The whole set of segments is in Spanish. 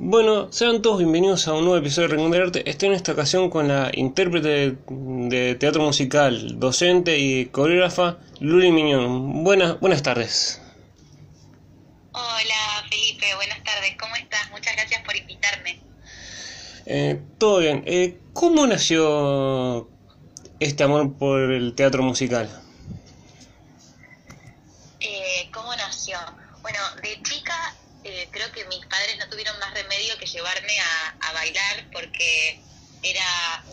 Bueno, sean todos bienvenidos a un nuevo episodio de Rincón del Arte. Estoy en esta ocasión con la intérprete de teatro musical, docente y coreógrafa Luli Miñón. Buenas, buenas tardes. Hola Felipe, buenas tardes. ¿Cómo estás? Muchas gracias por invitarme. Eh, todo bien. Eh, ¿Cómo nació este amor por el teatro musical? Eh, ¿Cómo nació? Bueno, de chica eh, creo que mis padres no tuvieron más remedio a, bailar porque era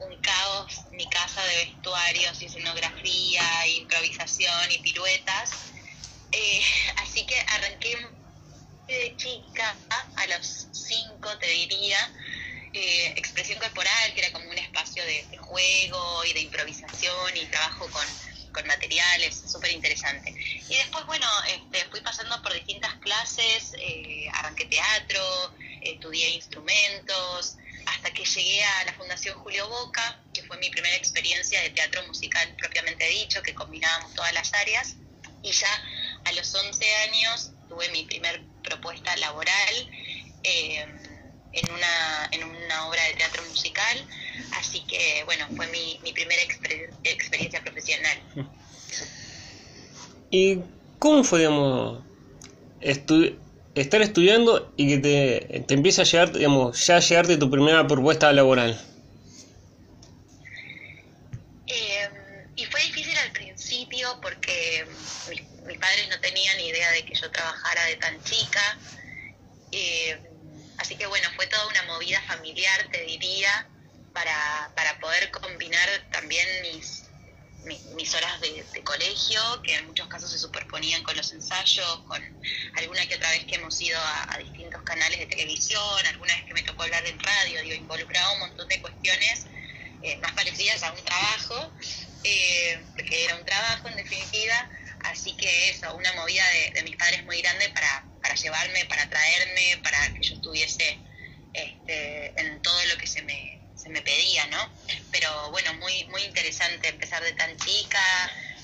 un, caos mi casa de vestuarios y escenografía, improvisación y piruetas. Eh, así que arranqué de chica, a los cinco te diría, eh, expresión corporal, que era como un espacio de, de juego y de improvisación y trabajo con con materiales, súper interesante. Y después, bueno, este, fui pasando por distintas clases, eh, arranqué teatro, estudié instrumentos, hasta que llegué a la Fundación Julio Boca, que fue mi primera experiencia de teatro musical propiamente dicho, que combinábamos todas las áreas. Y ya a los 11 años tuve mi primer propuesta laboral. Eh, en una, en una obra de teatro musical, así que bueno, fue mi, mi primera experiencia profesional. ¿Y cómo fue, digamos, estar estudiando y que te, te empiece a llegar, digamos, ya llegarte tu primera propuesta laboral? Em, y fue difícil al principio porque mis, padres no tenían idea de que yo trabajara de tan chica. Eh, Así que bueno, fue toda una movida familiar, te diría, para, para poder combinar también mis, mis, horas de, colegio, que en muchos casos se superponían con los ensayos, con alguna que otra vez que hemos ido a, distintos canales de televisión, alguna vez que me tocó hablar en radio, digo, involucraba un montón de cuestiones eh, más parecidas a un trabajo, eh, porque era un trabajo en definitiva, así que eso, una movida de mis padres muy grande para, para llevarme, para traerme, para que yo estuviese este, en todo lo que se me, me pedía, ¿no? Pero bueno, muy, muy interesante empezar de tan chica,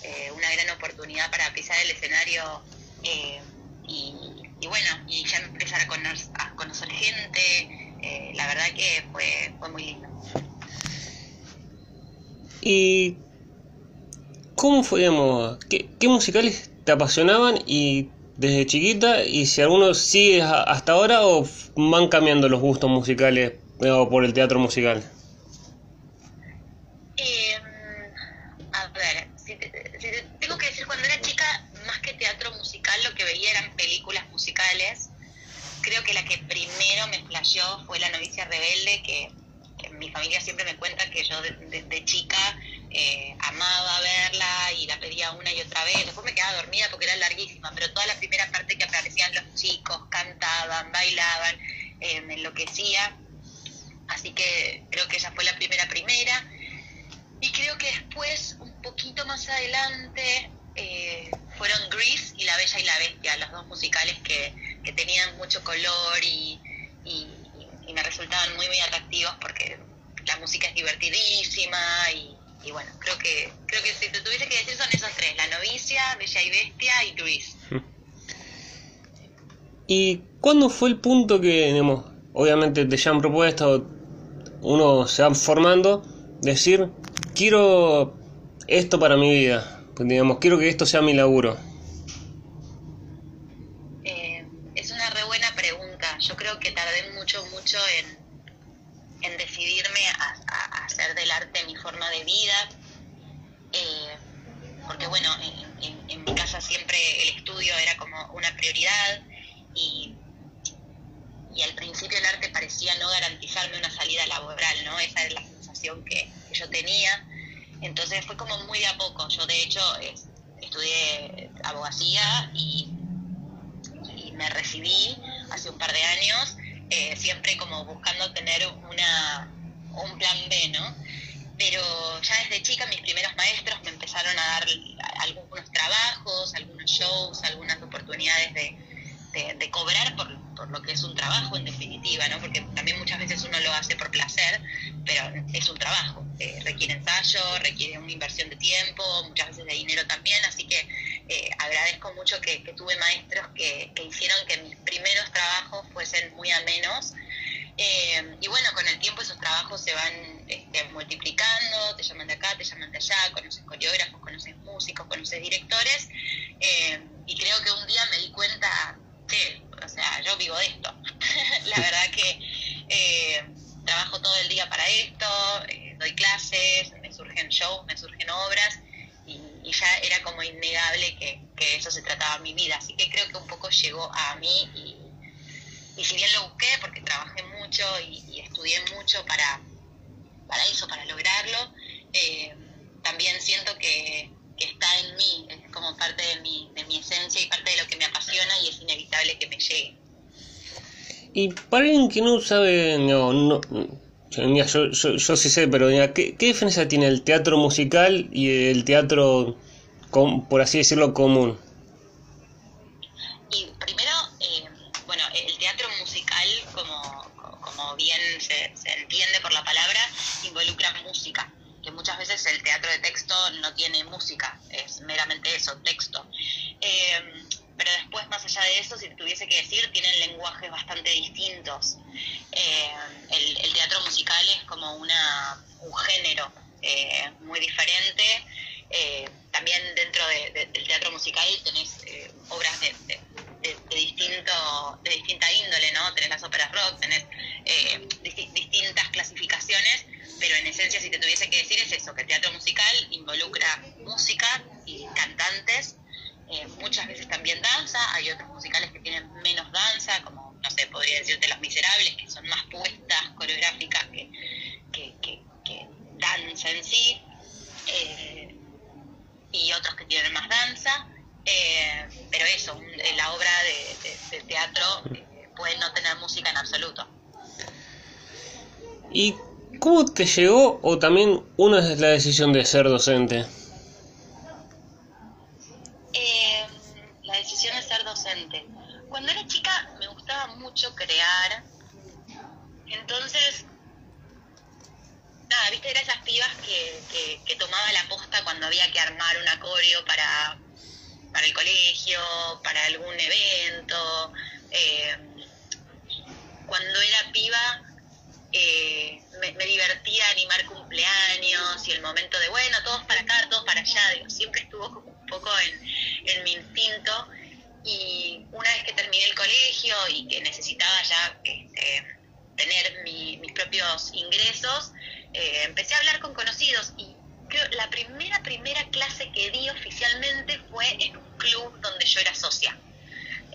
eh, una gran oportunidad para pisar el escenario eh, y, bueno, y ya empezar a conocer, a conocer gente, eh, la verdad que fue, fue muy lindo. ¿Y cómo fue, qué, musicales te apasionaban y desde chiquita y si alguno sigue hasta ahora o van cambiando los gustos musicales por el teatro musical. Eh, a ver, si tengo que decir, cuando era chica, más que teatro musical, lo que veía eran películas musicales. Creo que la que flasheó fue La novicia rebelde, que, mi familia siempre me cuenta que yo de chica eh, amaba verla y la pedía una y otra vez. Después me quedaba dormida porque era larguísima, pero toda la primera parte que aparecían los chicos, cantaban, bailaban, eh, me enloquecía. Así que creo que esa fue la primera primera. Y creo que después, un poquito más adelante, eh, fueron Grease y La Bella y la Bestia, los dos musicales que, tenían mucho color y, y me resultaban muy, muy atractivos porque la música es divertidísima y, bueno, creo que, creo que si te tuviese que decir son esos tres, La novicia, Bella y Bestia y Luis. ¿Y cuándo fue el punto que, digamos, obviamente te ya han propuesto, uno se va formando, decir, quiero esto para mi vida, digamos, quiero que esto sea mi laburo? Eh, es una re buena Yo creo que tardé mucho, mucho en, en decidirme a, hacer del arte mi forma de vida, eh, porque bueno, en, mi casa siempre el estudio era como una prioridad y, y al principio el arte parecía no garantizarme una salida laboral, ¿no? Esa es la sensación que, yo tenía. Entonces fue como muy de a poco. Yo de hecho estudié abogacía y me recibí hace un par de años eh, siempre como buscando tener una, un plan B, ¿no? Pero ya desde chica mis primeros maestros me empezaron a dar algunos trabajos, algunos shows, algunas oportunidades de, de, cobrar por, por, lo que es un trabajo en definitiva, ¿no? Porque también muchas veces uno lo hace por placer, pero es un trabajo, eh, requiere ensayo, requiere una inversión de tiempo, muchas veces de dinero también, así que eh, agradezco mucho que, tuve maestros que, hicieron que mis primeros trabajos fuesen muy amenos. Eh, y bueno, con el tiempo esos trabajos se van este, multiplicando, te llaman de acá, te llaman de allá, conoces coreógrafos, conoces músicos, conoces directores, eh, y creo que un día me di cuenta que, o sea, yo vivo de esto. La verdad que eh, trabajo todo el día para esto, doy clases, me surgen shows, me surgen obras, y, ya era como innegable que, que eso se trataba mi vida. Así que creo que un poco llegó a mí y y si bien lo busqué porque trabajé mucho y, estudié mucho para, para eso, para lograrlo, eh, también siento que, está en mí, es como parte de mi, de mi esencia y parte de lo que me apasiona y es inevitable que me llegue. Y para alguien que no sabe, no, no yo, yo, yo, sí sé, pero ¿qué, ¿qué diferencia tiene el teatro musical y el teatro, por así decirlo, común? el teatro de texto no tiene música, es meramente eso, texto. Eh, pero después, más allá de eso, si tuviese que decir, tienen lenguajes bastante distintos. Eh, el, teatro musical es como una, un género eh, muy diferente. también dentro del teatro musical tenés obras de, distinto, de distinta índole, ¿no? Tenés las óperas rock, tenés distintas clasificaciones pero en esencia si te tuviese que decir es eso, que el teatro musical involucra música y cantantes, eh, muchas veces también danza, hay otros musicales que tienen menos danza, como, no sé, podría decirte Los Miserables, que son más puestas coreográficas que, que, danza en sí, eh, y otros que tienen más danza, eh, pero eso, la obra de, teatro puede no tener música en absoluto. ¿Y ¿Cómo te llegó o también una es la decisión de ser docente? Eh, la decisión de ser docente. Cuando era chica mucho crear, entonces, nada, viste, eran esas pibas que, que, tomaba la posta cuando había que armar un acorio para, para el colegio, para algún evento. Eh, cuando era piba eh, me, divertía animar cumpleaños y el momento de, bueno, todos para acá, todos para allá, siempre estuvo un poco en, mi instinto y una vez que terminé el colegio y que necesitaba ya este, tener mis propios ingresos, eh, empecé a hablar con conocidos y creo la primera, primera clase que di oficialmente fue en un club donde yo era socia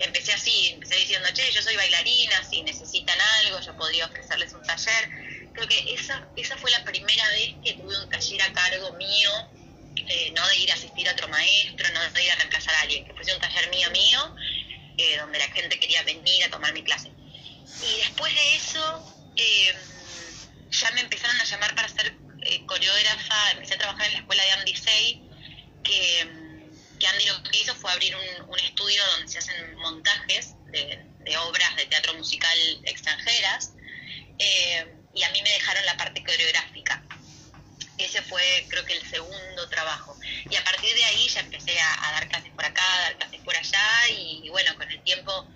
empecé así, empecé diciendo, che, yo soy bailarina, si necesitan algo, yo podría ofrecerles un taller. Creo que esa, esa fue la primera vez que tuve un taller a cargo mío, eh, no de ir a asistir a otro maestro, no de ir a reemplazar a alguien, que fuese un taller mío mío, eh, donde la gente quería venir a tomar mi clase. Y después de eso, eh, ya me empezaron a llamar para ser coreógrafa, empecé a trabajar en la escuela de Andy Say, que Andy lo que hizo fue abrir un, estudio donde se hacen montajes de, obras de teatro musical extranjeras y a mí me dejaron la parte coreográfica. Ese fue creo que el segundo trabajo. Y a partir de ahí ya empecé a, dar clases por acá, a dar clases por allá y, bueno, con el tiempo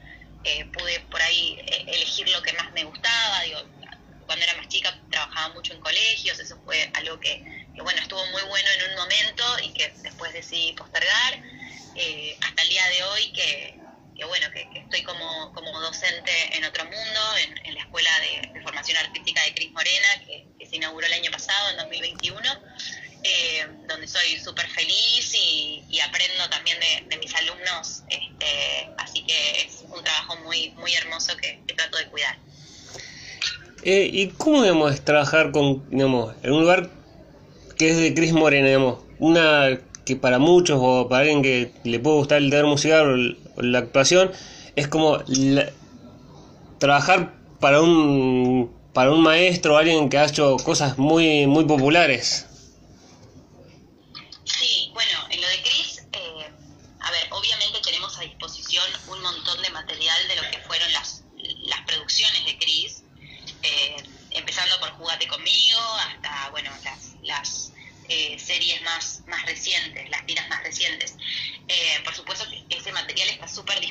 eh, pude por ahí eh, elegir lo que más me gustaba. Digo, cuando era más chica trabajaba mucho en colegios, eso fue algo que, bueno, estuvo muy bueno en un momento y que después decidí postergar, eh, hasta el día de hoy que, bueno, que, estoy como, como docente en otro mundo, en, la Escuela de, Formación Artística de Cris Morena, que, se inauguró el año pasado, en 2021, eh, donde soy súper feliz y, aprendo también de, mis alumnos, este, así que es un trabajo muy, muy hermoso que trato de cuidar. Eh, ¿Y cómo digamos, trabajar con, digamos, en un lugar que es de Cris Morena, digamos, una que para muchos o para alguien que le puede gustar el teatro musical la actuación, es como trabajar para un, para un maestro alguien que ha hecho cosas muy, muy populares?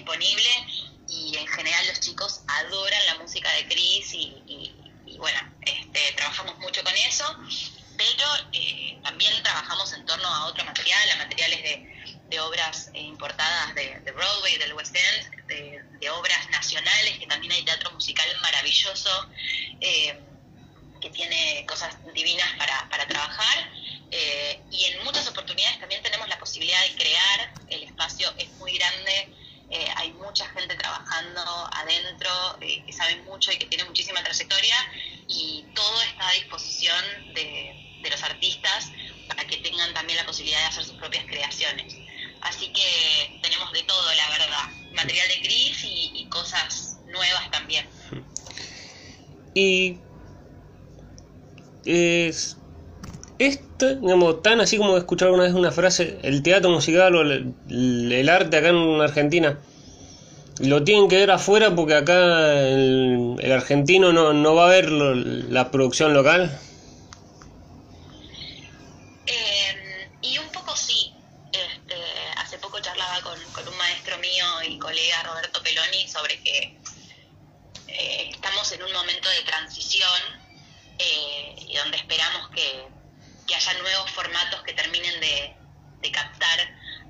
Disponible y en general los chicos adoran de Cris y, bueno, este, trabajamos mucho con eso, pero eh, también trabajamos en torno a otro material, a materiales de, obras eh, importadas de, Broadway, del West End, de, obras nacionales, que también hay teatro musical maravilloso. Eh, que tiene cosas divinas para, trabajar y en muchas oportunidades también tenemos la posibilidad de crear, el espacio es muy grande, eh, hay mucha gente trabajando adentro eh, que sabe mucho y que tiene muchísima trayectoria y todo está a disposición de, los artistas para que tengan también la posibilidad de hacer sus propias creaciones. Así que tenemos de todo, la verdad, material de Cris y, y cosas nuevas también. Y es esto, digamos, tan así como he escuchado alguna vez una frase, el teatro musical o el, el, arte acá en Argentina, lo tienen que ver afuera porque acá el, el argentino no, no, va a ver lo, la producción local. Eh, y un poco sí. Este, hace poco charlaba con, con, un maestro mío y colega Roberto Peloni sobre que eh, estamos en un momento de transición eh, y donde esperamos que, que, haya nuevos formatos que terminen de, captar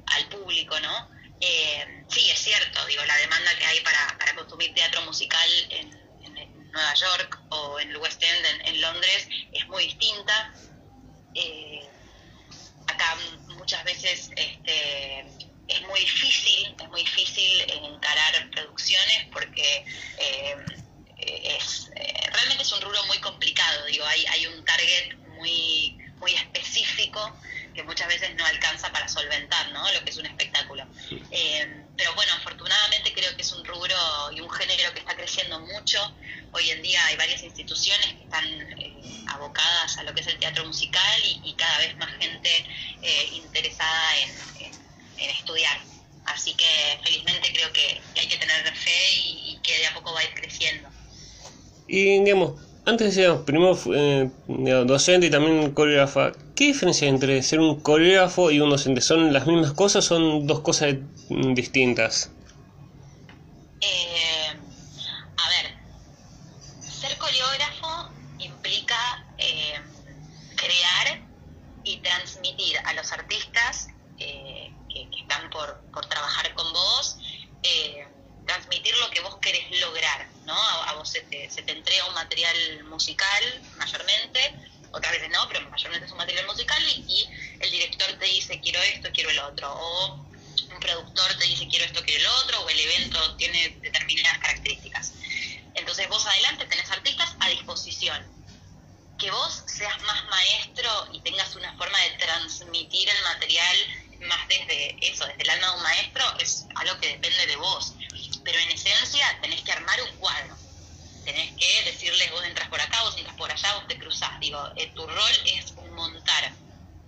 al público, ¿no? Eh, sí, es cierto, digo, la demanda que hay para, para consumir teatro musical en, en, Nueva York o en el West End, en, en Londres, es muy distinta. Eh, acá muchas veces este, es muy difícil, es muy difícil encarar producciones porque eh, es, eh, realmente es un rubro muy complicado, digo, hay, hay un target muy, muy específico que muchas veces no alcanza para solventar ¿no? lo que es un espectáculo. Eh, pero bueno, afortunadamente creo que es un rubro y un género que está creciendo mucho. Hoy en día hay varias instituciones que están eh, abocadas a lo que es el teatro musical y, y cada vez más gente eh, interesada en, en, en, estudiar. Así que felizmente creo que, que hay que tener fe y, y que de a poco va a ir creciendo. Y digamos, antes decíamos, primero eh, docente y también coreógrafa. ¿Qué diferencia hay entre ser un coreógrafo y un docente? ¿Son las mismas cosas o son dos cosas distintas? Eh, a ver, ser coreógrafo implica eh, crear y transmitir a los artistas eh, que, que, están por, por, trabajar con vos eh, transmitir lo que vos querés lograr, ¿no? A, a vos se te, se te, entrega un material musical mayormente, otras veces no, pero mayormente es un material musical y, y, el director te dice quiero esto, quiero el otro, o un productor te dice quiero esto, quiero el otro, o el evento tiene determinadas características. Entonces vos adelante tenés artistas a disposición. Que vos seas más maestro y tengas una forma de transmitir el material más desde eso, desde el alma de un maestro, es algo que depende de vos pero en esencia tenés que armar un cuadro. Tenés que decirles, vos entras por acá, vos entras por allá, vos te cruzás. Digo, eh, tu rol es montar,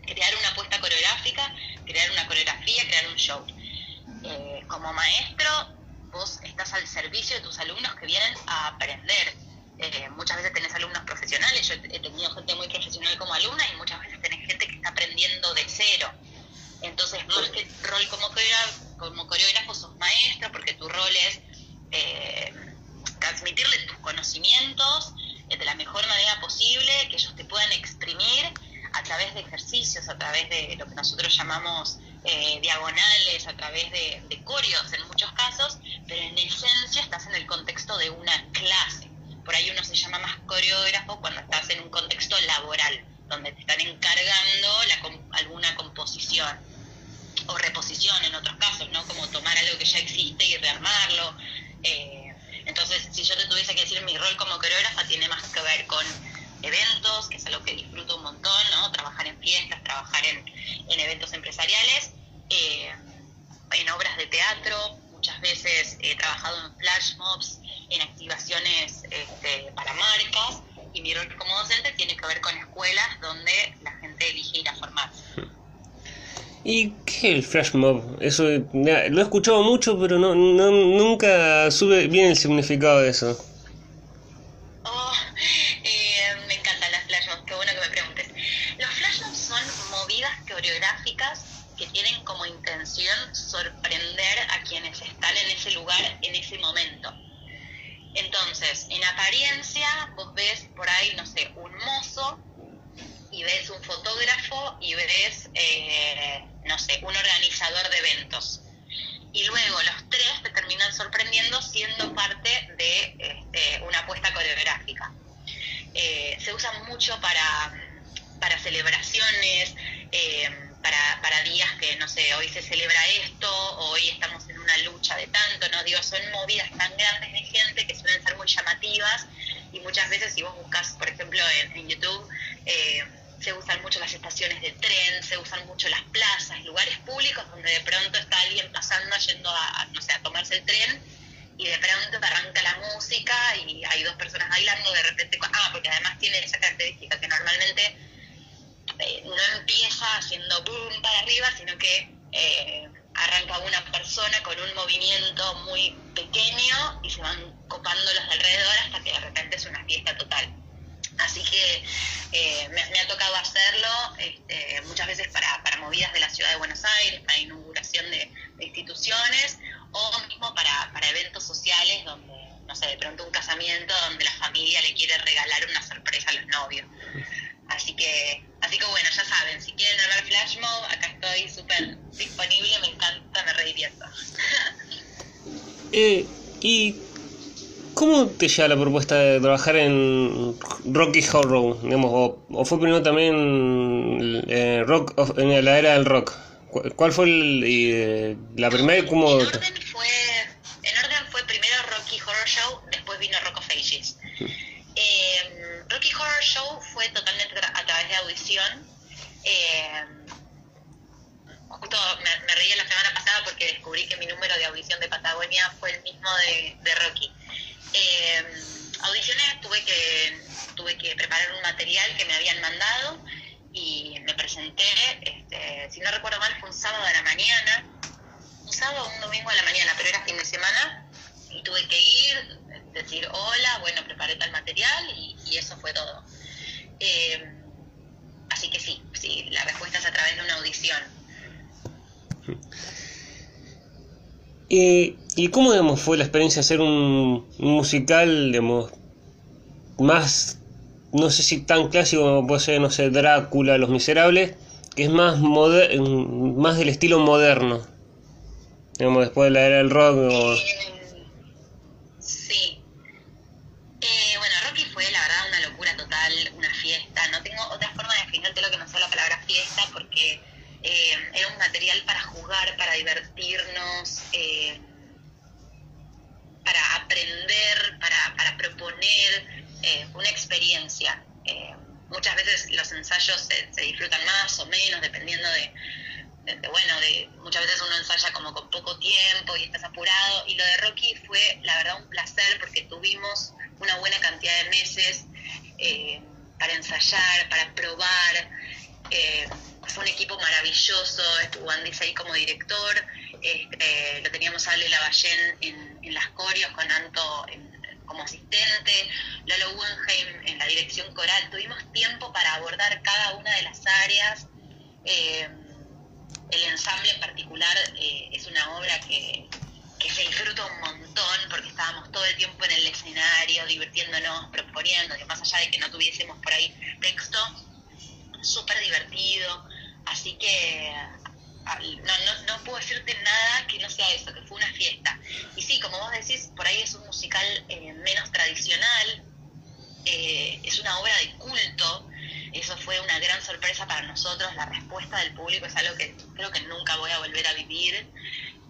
crear una apuesta coreográfica, crear una coreografía, crear un show. Eh, como maestro, vos estás al servicio de tus alumnos que vienen a aprender. Eh, muchas veces tenés alumnos profesionales, yo he tenido gente muy profesional como alumna y muchas veces tenés gente que está aprendiendo de cero. Entonces, más que rol como coreógrafo, sos maestro, porque tu rol es transmitirle tus conocimientos eh, de la mejor manera posible, que ellos te puedan exprimir a través de ejercicios, a través de lo que nosotros llamamos eh, diagonales, a través de, de coreos en muchos casos, pero en esencia estás en el contexto de una clase. Por ahí uno se llama más coreógrafo cuando estás en un contexto laboral, donde te están encargando alguna composición o reposición en otros casos, ¿no? Como tomar algo que ya existe y rearmarlo. Eh, entonces, si yo te tuviese que decir mi rol como coreógrafa tiene más que ver con eventos, que es algo que disfruto un montón, ¿no? Trabajar en fiestas, trabajar en, en eventos empresariales, eh, en obras de teatro, muchas veces he trabajado en flash mobs, en activaciones este, para marcas, y mi rol como docente tiene que ver con escuelas donde la gente elige ir a formarse. ¿Y qué es el flash mob? Eso lo he escuchado mucho, pero no, no nunca sube bien el significado de eso. Eh, me encantan las flash mobs, qué bueno que me preguntes. Los flash mobs son movidas coreográficas que tienen como intención sorprender a quienes están en ese lugar en ese momento. Entonces, en apariencia, vos ves por ahí, no sé, un mozo y ves un fotógrafo y ves, eh, no sé, un organizador de eventos. Y luego los tres te terminan sorprendiendo siendo parte de este, una apuesta coreográfica. Eh, se usa mucho para, para celebraciones, eh, para, para días que, no sé, hoy se celebra esto, hoy estamos en una lucha de tanto, ¿no? Digo, son movidas tan grandes de gente que suelen ser muy llamativas y muchas veces si vos buscas, por ejemplo, en, YouTube, eh, se usan mucho las estaciones de tren, se usan mucho las plazas, lugares públicos donde de pronto está alguien pasando, yendo a, no sé, a tomarse el tren y de pronto arranca la música y hay dos personas bailando, de repente, ah, porque además tiene esa característica que normalmente eh, no empieza haciendo boom para arriba, sino que eh, arranca una persona con un movimiento muy pequeño y se van copando los de alrededor hasta que de repente es una fiesta total. Así que eh, me, ha tocado hacerlo este, muchas veces para, para, movidas de la ciudad de Buenos Aires, para inauguración de, instituciones o mismo para, para, eventos sociales donde, no sé, de pronto un casamiento donde la familia le quiere regalar una sorpresa a los novios. Así que, así que bueno, ya saben, si quieren hablar Flash Mob, acá estoy súper disponible, me encanta, me re eh, ¿Y cómo te llega la propuesta de trabajar en Rocky Horror? Digamos, o, fue primero también eh, rock en la era del rock? ¿Cuál fue eh, la primera y cómo...? En orden, fue, en orden fue primero Rocky Horror Show, después vino Rock of Ages. Eh, Rocky Horror Show fue totalmente a través de audición. Eh, justo me, reí la semana pasada porque descubrí que mi número de audición de Patagonia fue el mismo de, Rocky. Eh, audiciones tuve que, tuve que un material que me habían mandado y me presenté, este, si no recuerdo mal, fue un sábado a la mañana, un sábado o un domingo a la mañana, pero era fin de semana, y tuve que ir, decir hola, bueno, preparé tal material y, eso fue todo. Eh, así que sí, sí, la respuesta es a través de una audición. ¿Y, y cómo fue la experiencia de hacer un, musical digamos, más, no sé si tan clásico como puede ser, no sé, Drácula, Los Miserables, que es más, más del estilo moderno? Digamos, después de la era del rock. O... Eh, para jugar, para divertirnos, eh, para aprender, para, proponer eh, una experiencia. Eh, muchas veces los ensayos se, disfrutan más o menos dependiendo de, bueno, de muchas veces uno ensaya como con poco tiempo y estás apurado. Y lo de Rocky fue, la verdad, un placer porque tuvimos una buena cantidad de meses para ensayar, para probar. Eh, fue un equipo maravilloso, estuvo Andis ahí como director, este, lo teníamos a Ale Lavallén en, en las corios con Anto como asistente, Lalo Wenheim en la dirección coral, tuvimos tiempo para abordar cada una de las áreas. Eh, el ensamble en particular eh, es una obra que, que se disfruta un montón porque estábamos todo el tiempo en el escenario, divirtiéndonos, proponiendo, más allá de que no tuviésemos por ahí texto, súper divertido, así que no, no, puedo decirte nada que no sea eso, que fue una fiesta. Y sí, como vos decís, por ahí es un musical eh, menos tradicional, eh, es una obra de culto, eso fue una gran sorpresa para nosotros, la respuesta del público es algo que creo que nunca voy a volver a vivir.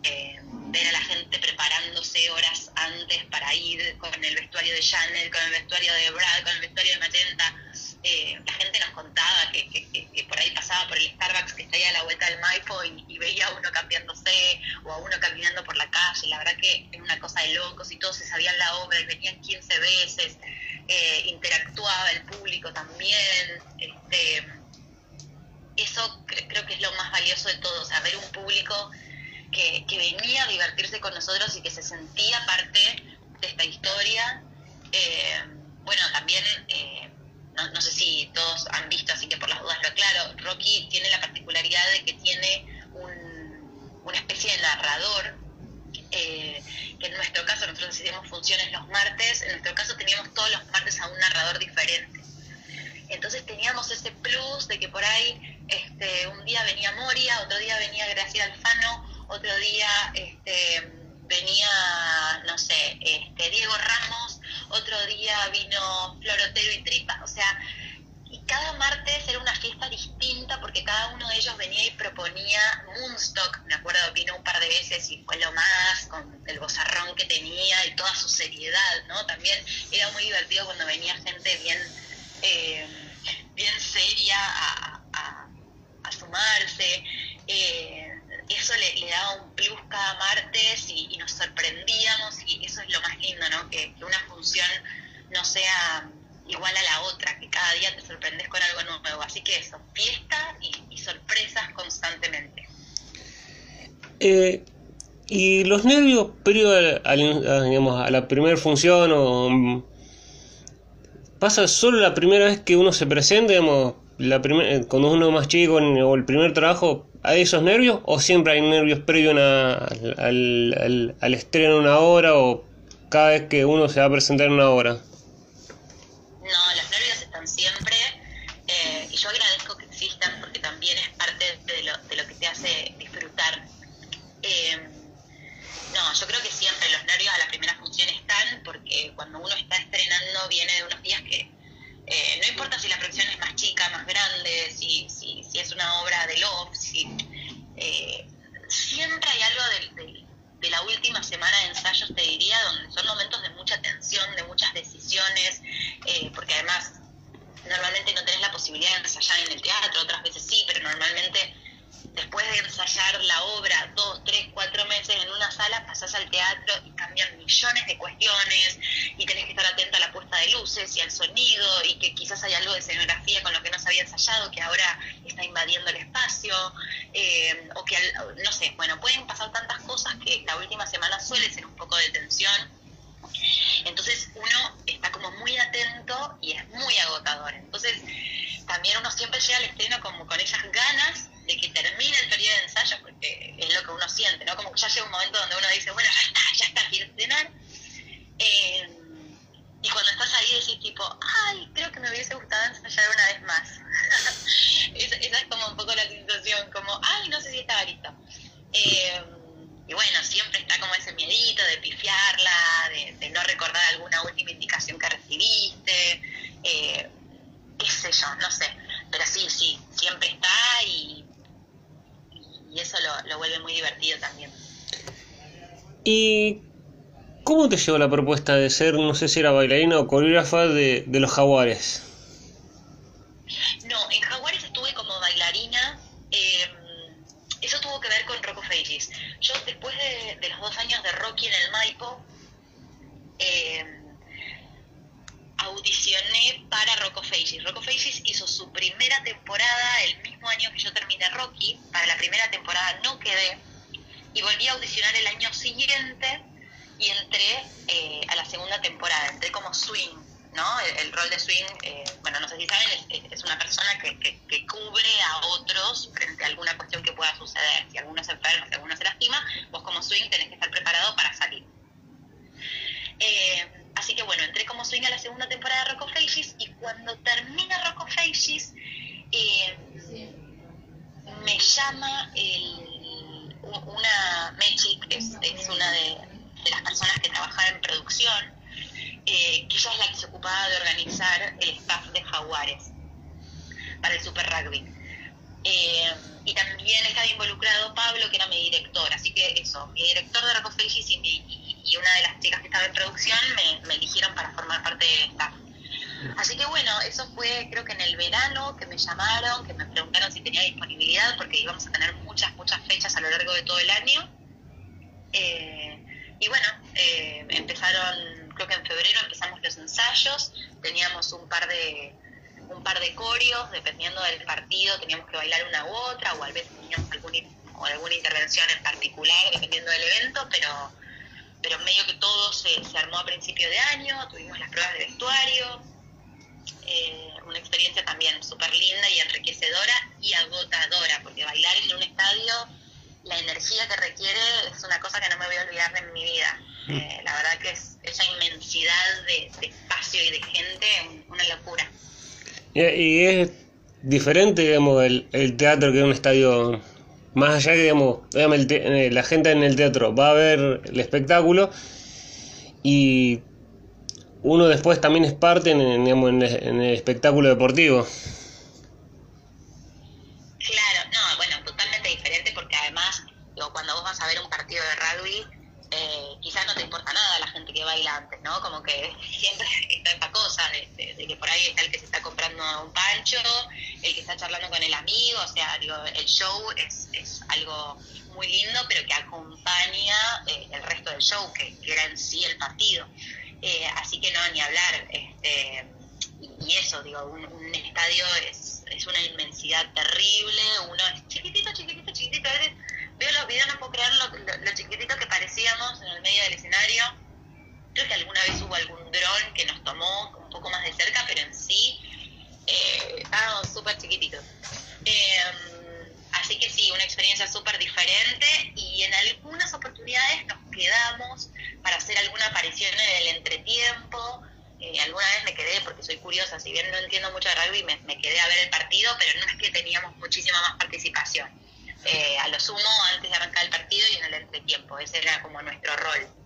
Eh, ver a la gente preparándose horas antes para ir con el vestuario de Chanel, con el vestuario de Brad, con el vestuario de Magenta, eh, la gente nos contaba que, por ahí pasaba por el Starbucks que está ahí a la vuelta del Maipo y, veía a uno cambiándose o a uno caminando por la calle. La verdad que es una cosa de locos y todos se sabían la obra y venían 15 veces. Eh, interactuaba el público también. Este, eso creo que es lo más valioso de todo, o ver un público que, venía a divertirse con nosotros y que se sentía parte de esta historia. Eh, bueno, también no, sé si todos han visto, así que por las dudas lo aclaro, Rocky tiene la particularidad de que tiene una especie de narrador, eh, que en nuestro caso nosotros hacemos funciones los martes, en nuestro caso chorotero y tripa. O sea, y cada martes era una fiesta distinta porque cada uno de ellos venía y proponía Moonstock, me acuerdo, vino un par de veces y fue lo más, con el bozarrón que tenía y toda su seriedad, ¿no? También era muy divertido cuando venía gente bien, eh, bien seria a, a, sumarse. Eh, eso le, daba un plus cada martes y, nos sorprendíamos y eso es lo más lindo, ¿no? Que, una función no sea igual a la otra, que cada día te sorprendes con algo nuevo. Así que eso, fiesta y, sorpresas constantemente. Eh, ¿Y los nervios previo a, digamos, a la primera función o pasa solo la primera vez que uno se presenta, digamos, la primer, cuando uno es más chico o el primer trabajo ¿Hay esos nervios o siempre hay nervios previos al, al, estreno en una hora o cada vez que uno se va a presentar en una hora? No, los nervios están siempre eh, y yo agradezco que existan porque también es parte de lo, de lo que te hace disfrutar. Eh, no, yo creo que siempre los nervios a la primera función están porque cuando uno está estrenando viene de unos días que eh, no importa si la producción es más chica, más grande, si, si, si es una obra de love, si, eh, siempre hay algo de, la última semana de ensayos, te diría, donde son momentos de mucha tensión, de muchas decisiones, eh, porque además normalmente no tenés la posibilidad de ensayar en el teatro, otras veces sí, pero normalmente después de ensayar la obra dos, tres, cuatro meses en una sala, pasás al teatro y cambian millones de cuestiones y tenés que estar atenta a la puesta de luces y al sonido y que quizás hay algo de escenografía con lo que no se había ensayado que ahora está invadiendo el espacio eh, o que, no sé, bueno, pueden pasar tantas cosas que la última semana suele ser un poco de tensión. Entonces uno está como muy atento y es muy agotador. Entonces también uno siempre llega al estreno como con esas ganas de que termine el periodo de ensayo, porque es lo que uno siente, ¿no? Como que ya llega un momento donde uno dice, bueno, ya está, ya está, quiero estrenar. Eh, y cuando estás ahí decís tipo, ay, creo que me hubiese gustado ensayar una vez más. esa, es como un poco la situación, como, ay, no sé si estaba listo. Eh, y bueno, siempre está como ese miedito de pifiarla, de, no recordar alguna última indicación que recibiste, eh, qué sé yo, no sé. Pero sí, sí, siempre está y y eso lo, vuelve muy divertido también. ¿Y cómo te llegó la propuesta de ser, no sé si era bailarina o coreógrafa de, los jaguares? No, en jaguares estuve como bailarina. Em, eso tuvo que ver con Rocco Feigis. Yo después de, los dos años de Rocky en el Maipo, em, audicioné para Rocco Feigis. Rocco Feigis hizo su primera temporada el mismo año que yo terminé Rocky. Para la primera temporada no quedé y volví a audicionar el año siguiente y entré eh, a la segunda temporada. Entré como swing, ¿no? El, rol de swing, eh, bueno, no sé si saben, es, una persona que, que, cubre a otros frente a alguna cuestión que pueda suceder. Si alguno se enferma, si alguno se lastima, vos como swing tenés que estar preparado para salir. Eh, Así que bueno, entré como swing a la segunda temporada de Rocco Faces y cuando termina Rocco Faces eh, me llama el, una Mechic, es, es una de, las personas que trabajaba en producción, eh, que ella es la que se ocupaba de organizar el staff de Jaguares para el Super Rugby. Eh, y también estaba involucrado Pablo, que era mi director, así que eso, mi director de Rocco Faces y, y y una de las chicas que estaba en producción me, eligieron para formar parte de staff. Así que bueno, eso fue creo que en el verano que me llamaron, que me preguntaron si tenía disponibilidad, porque íbamos a tener muchas, muchas fechas a lo largo de todo el año. Eh, y bueno, eh, empezaron, creo que en febrero empezamos los ensayos, teníamos un par de un par de corios, dependiendo del partido, teníamos que bailar una u otra, o a veces teníamos algún, o alguna intervención en particular, dependiendo del evento, pero pero medio que todo se, armó a principio de año, tuvimos las pruebas de vestuario, eh, una experiencia también súper linda y enriquecedora y agotadora, porque bailar en un estadio, la energía que requiere es una cosa que no me voy a olvidar de mi vida. Mm. Eh, la verdad que es esa inmensidad de, espacio y de gente, una locura. Y, es diferente, digamos, el, el teatro que un estadio más allá que, digamos, eh, la gente en el teatro va a ver el espectáculo y uno después también es parte en, digamos, en el espectáculo deportivo. La gente que baila antes, ¿no? Como que siempre está esta cosa de, que por ahí está el que se está comprando un pancho, el que está charlando con el amigo, o sea, digo, el show es, algo muy lindo, pero que acompaña eh, el resto del show, que, que era en sí el partido. Eh, así que no, ni hablar. Este, y, eso, digo, un, un estadio es, es una inmensidad terrible, uno es chiquitito, chiquitito, chiquitito. A veces veo los videos, no puedo creer lo, lo, lo chiquitito que parecíamos en el medio del escenario. Creo que alguna vez hubo algún dron que nos tomó un poco más de cerca, pero en sí eh, súper chiquititos. Eh, así que sí, una experiencia súper diferente y en algunas oportunidades nos quedamos para hacer alguna aparición en el entretiempo. Eh, alguna vez me quedé, porque soy curiosa, si bien no entiendo mucho de rugby, me, me quedé a ver el partido, pero no es que teníamos muchísima más participación. Eh, a lo sumo, antes de arrancar el partido y en el entretiempo, ese era como nuestro rol.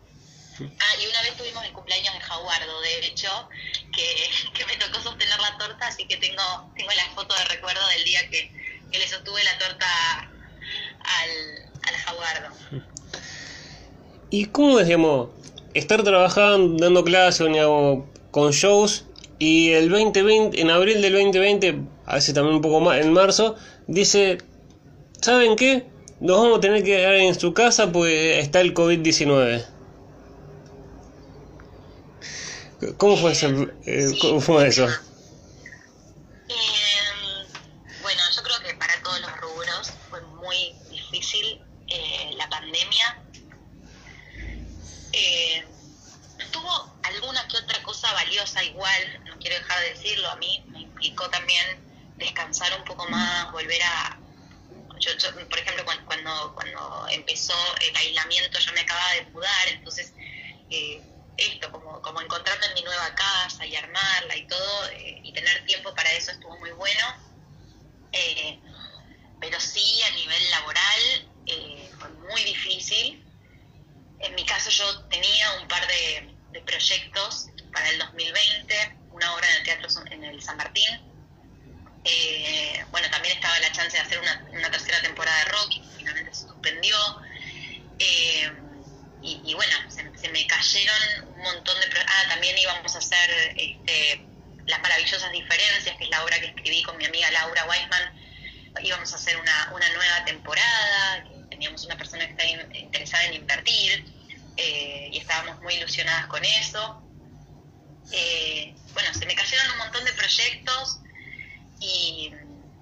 Ah, y una vez tuvimos el cumpleaños de Jaguardo, de hecho, que, que me tocó sostener la torta, así que tengo, tengo la foto de recuerdo del día que, que le sostuve la torta al, al Jaguardo. ¿Y cómo digamos, estar trabajando, dando clases, con shows y el 2020, en abril del 2020, a veces también un poco más, en marzo, dice, ¿saben qué? Nos vamos a tener que quedar en su casa porque está el COVID-19. ¿Cómo fue, ese, eh, ¿Cómo fue eso? Eh, bueno, yo creo que para todos los rubros fue muy difícil eh, la pandemia. Eh, tuvo alguna que otra cosa valiosa igual, no quiero dejar de decirlo, a mí me implicó también descansar un poco más, volver a... Yo, yo, por ejemplo, cuando, cuando empezó el aislamiento yo me acababa de mudar, entonces eh, esto, como, como encontrarme en mi nueva casa y armarla y todo, eh, y tener tiempo para eso estuvo muy bueno. Eh, pero sí, a nivel laboral eh, fue muy difícil. En mi caso yo tenía un par de, proyectos para el 2020, una obra en el Teatro en el San Martín. Bueno, también estaba la chance de hacer una, tercera temporada de rock, y finalmente se suspendió. Y, bueno, se, me cayeron un montón de... Ah, también íbamos a hacer este, Las maravillosas diferencias, que es la obra que escribí con mi amiga Laura Weisman. Íbamos a hacer una, una nueva temporada, teníamos una persona que está in- interesada en invertir, eh, y estábamos muy ilusionadas con eso. Eh, bueno, se me cayeron un montón de proyectos y,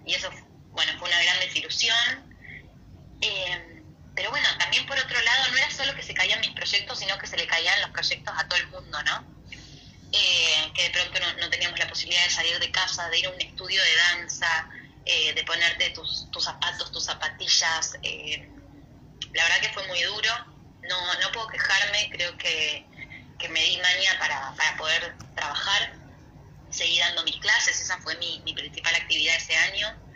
y eso, bueno, fue una gran desilusión. Eh, pero bueno, también por otro lado, no era solo que se caían mis proyectos, sino que se le caían los proyectos a todo el mundo, ¿no? Eh, que de pronto no, teníamos la posibilidad de salir de casa, de ir a un estudio de danza, eh, de ponerte tus, tus zapatos, tus zapatillas. eh, la verdad que fue muy duro. No, no puedo quejarme, creo que, que me di maña para, para poder trabajar. Seguí dando mis clases, esa fue mi, mi principal actividad ese año.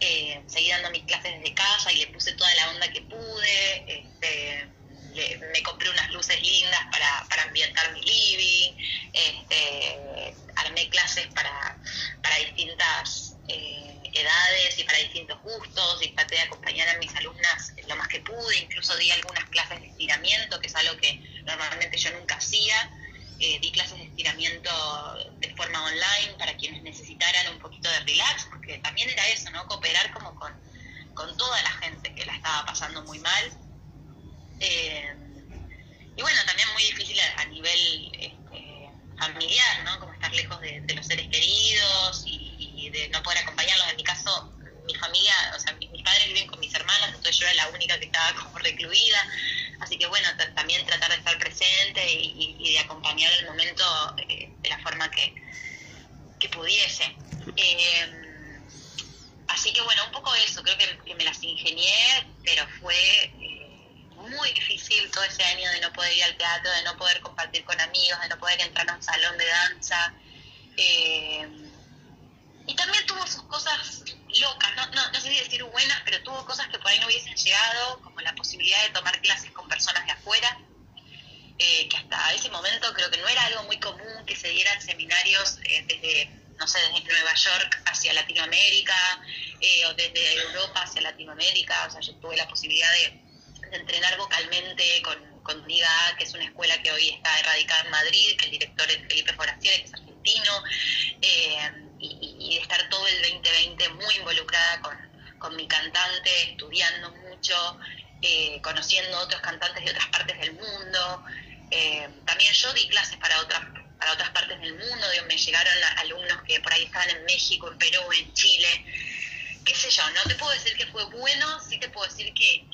Eh, seguí dando mis clases desde casa y le puse toda la onda que pude. Este, le- me compré unas luces lindas para, para ambientar mi living. Este, armé clases para, para distintas eh, edades y para distintos gustos y traté de acompañar a mis alumnas lo más que pude. Incluso di algunas clases de estiramiento, que es algo que normalmente yo nunca hacía. Eh, di clases de estiramiento de forma online para quienes necesitaran un poquito de relax, porque también era eso, ¿no? Cooperar como con, con toda la gente que la estaba pasando muy mal. Eh, y bueno, también muy difícil a, nivel este, familiar, ¿no? Como estar lejos de, los seres queridos y de no poder acompañarlos. En mi caso, mi familia, o sea, mis, padres viven con mis hermanas, entonces yo era la única que estaba como recluida. Así que bueno, también tratar de estar presente y, de acompañar el momento eh, de la forma que, que pudiese. Eh, así que bueno, un poco eso, creo que, me las ingenié, pero fue eh, muy difícil todo ese año de no poder ir al teatro, de no poder compartir con amigos, de no poder entrar a un salón de danza. Eh, y también tuvo sus cosas locas, no, no, no sé si decir buenas, pero tuvo cosas que por ahí no hubiesen llegado, como la posibilidad de tomar clases con personas de afuera, eh, que hasta ese momento creo que no era algo muy común, que se dieran seminarios eh, desde, no sé, desde Nueva York hacia Latinoamérica eh, o desde Europa hacia Latinoamérica. O sea, yo tuve la posibilidad de, entrenar vocalmente con, con DIGA, que es una escuela que hoy está erradicada en Madrid, que el director es Felipe Forastieri, que es argentino, y, y, de estar todo el 2020 muy involucrada con, con mi cantante, estudiando mucho, eh, conociendo otros cantantes de otras partes del mundo. Eh, también yo di clases para otras para otras partes del mundo, me llegaron alumnos que por ahí estaban en México, en Perú, en Chile, qué sé yo, no te puedo decir que fue bueno, sí te puedo decir que,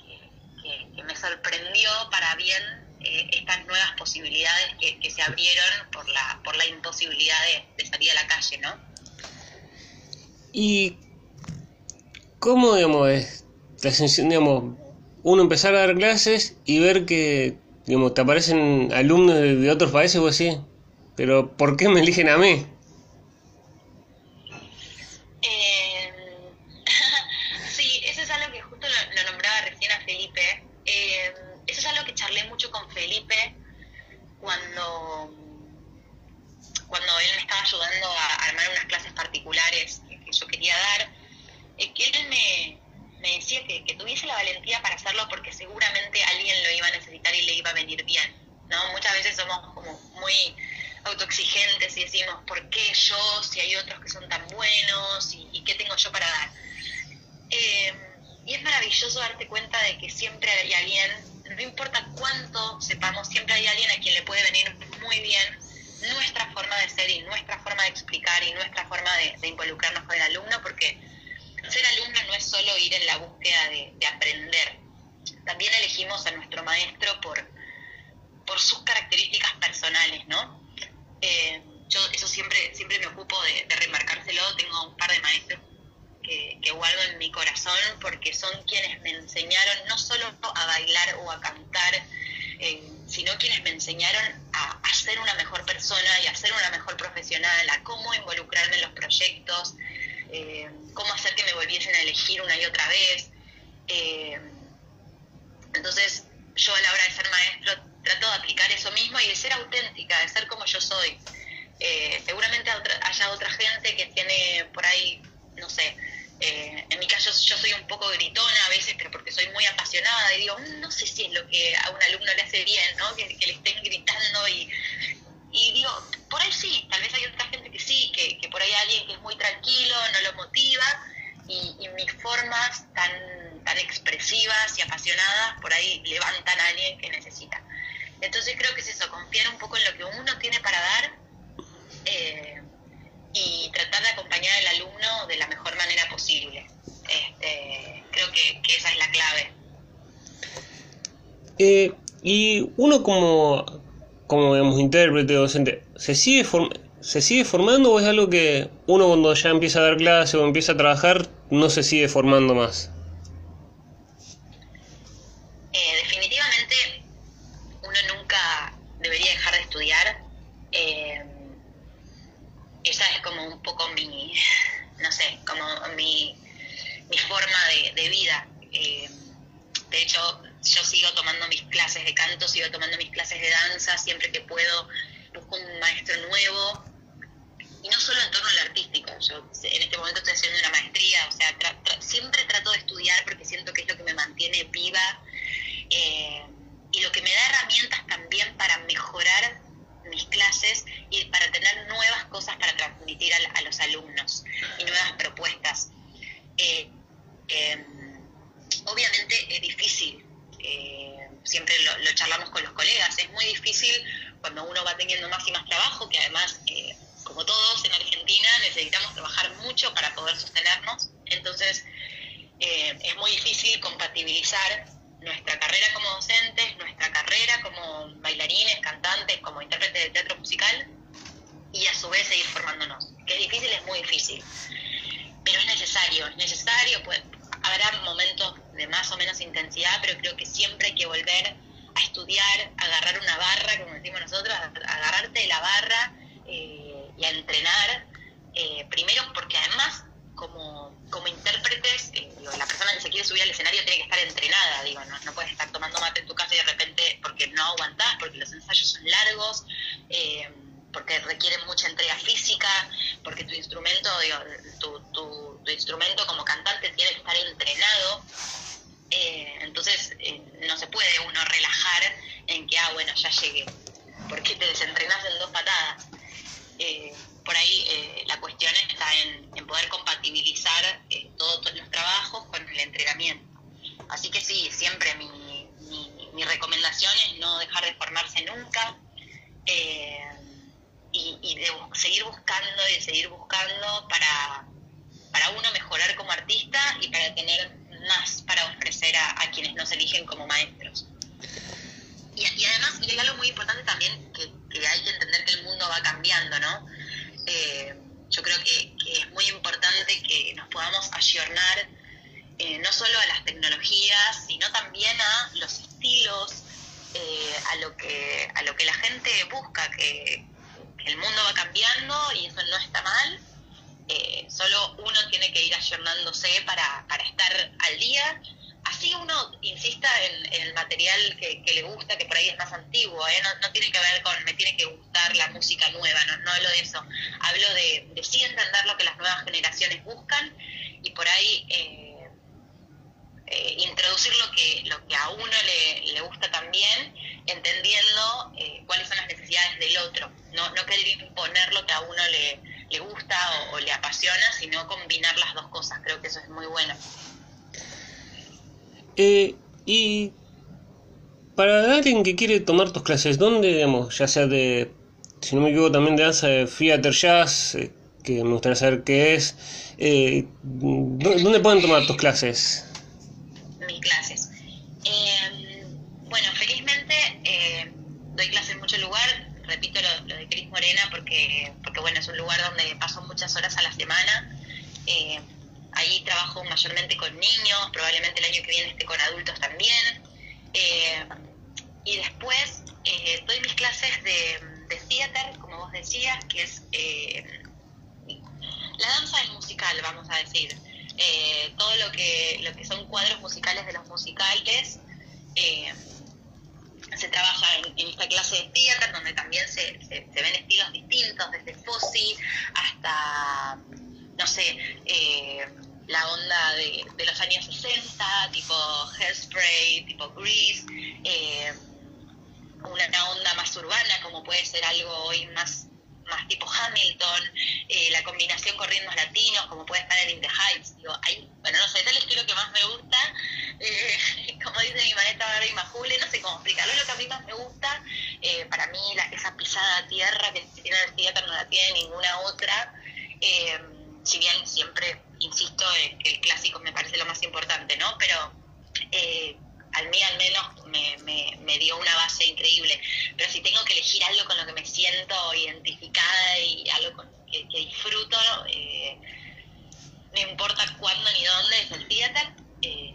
me sorprendió para bien eh, estas nuevas posibilidades que, se abrieron por la, por la imposibilidad de, salir a la calle, ¿no? ¿Y cómo, digamos, es, uno empezar a dar clases y ver que digamos, te aparecen alumnos de, otros países o así. Pero ¿por qué me eligen a mí? Eh, sí, eso es algo que justo lo, nombraba recién a Felipe. Eh, eso es algo que charlé mucho con Felipe cuando, él me estaba ayudando a armar unas clases particulares que yo quería dar. Es que él me, me decía que, tuviese la valentía para hacerlo porque seguramente alguien lo iba a necesitar y le iba a venir bien. ¿no? Muchas veces somos como muy autoexigentes y decimos, ¿por qué yo si hay otros que son tan buenos y, qué tengo yo para dar? Eh, y es maravilloso darte cuenta de que siempre hay alguien, no importa cuánto sepamos, siempre hay alguien a quien le puede venir muy bien nuestra forma de ser y nuestra forma de explicar y nuestra forma de, de involucrarnos con el alumno, porque ser alumno no es solo ir en la búsqueda de, aprender. También elegimos a nuestro maestro por, por sus características personales, ¿no? Eh, yo eso siempre, siempre me ocupo de, remarcárselo. Tengo un par de maestros que, guardo en mi corazón porque son quienes me enseñaron no solo a bailar o a cantar, eh, sino quienes me enseñaron a, a, ser una mejor persona y a ser una mejor profesional, a cómo involucrarme en los proyectos, eh, cómo hacer que me volviesen a elegir una y otra vez. Eh, entonces, yo a la hora de ser maestro trato de aplicar eso mismo y de ser auténtica, de ser como yo soy. Eh, seguramente haya otra gente que tiene por ahí, no sé, en mi caso yo soy un poco gritona a veces, pero porque soy muy apasionada y digo, mm, no sé si es lo que a un alumno le hace bien, ¿no? Que le estén gritando y, y digo, por ahí sí, tal vez hay otra gente que sí, que, que por ahí hay alguien que es muy tranquilo, no lo motiva, y, mis formas tan, tan expresivas y apasionadas por ahí levantan a alguien que necesita. Entonces creo que es eso, confiar un poco en lo que uno tiene para dar eh, y tratar de acompañar al alumno de la mejor manera posible. Este, creo que, esa es la clave. Eh, y uno como, como digamos, intérprete, docente, ¿se sigue, ¿se sigue formando o es algo que uno cuando ya empieza a dar clase o empieza a trabajar no se sigue formando más? Eh, definitivamente uno nunca debería dejar de estudiar. Eh, esa es como un poco mi, no sé, como mi, mi forma de, vida. Eh, de hecho, yo sigo tomando mis clases de canto, sigo tomando mis clases de danza, siempre que puedo busco un maestro nuevo, y no solo en torno al artístico, muy importante que nos podamos ayornar eh, no solo a las tecnologías, sino también a los estilos, eh, a, lo que, a lo que la gente busca, que, el mundo va cambiando y eso no está mal. Eh, solo uno tiene que ir ayornándose para, para estar al día. Así uno insista en, el material que, le gusta, que por ahí es más antiguo, ¿eh? no, tiene que ver con me tiene que gustar la música nueva, no, no hablo de eso. Hablo de, de sí entender lo que las nuevas generaciones buscan y por ahí eh, introducir lo que, lo que a uno le, gusta también, entendiendo eh, cuáles son las necesidades del otro. No, no querer imponer lo que a uno le gusta o, le apasiona, sino combinar las dos cosas. Creo que eso es muy bueno. Eh, y para alguien que quiere tomar tus clases, ¿dónde, digamos, ya sea de, si no me equivoco, también de danza de theater jazz, que me gustaría saber qué es, ¿dónde pueden tomar tus clases? mis clases. Em, bueno, felizmente eh, doy clases en mucho lugar, repito lo, de Cris Morena porque, porque bueno, es un lugar donde paso muchas horas a la semana. Eh, ahí trabajo mayormente con niños, probablemente el año que viene esté con adultos también. Eh, y después doy mis clases de, de theater, como vos decías, que es la danza del musical, vamos a decir. Eh, todo lo que, lo que son cuadros musicales de los musicales. Eh, se trabaja en, esta clase de teatro, donde también se, se, ven estilos distintos, desde Fossi hasta, no sé, eh, la onda de, de, los años 60, tipo Hairspray, tipo Grease, una onda más urbana, como puede ser algo hoy más más tipo Hamilton, eh, la combinación con ritmos latinos, como puede estar en In the Heights. Digo, hay, bueno, no sé, es el estilo que más me gusta. Eh, como dice mi maestra Barbie Majule, no sé cómo explicarlo, lo que a mí más me gusta. Eh, para mí, la, esa pisada tierra que tiene el teatro no la tiene ninguna otra. si bien siempre insisto en que el clásico me parece lo más importante, ¿no? Pero a mí al menos me, me, dio una base increíble. Pero si tengo que elegir algo con lo que me siento identificada y algo que, disfruto, eh, no importa cuándo ni dónde, es el theater. Eh,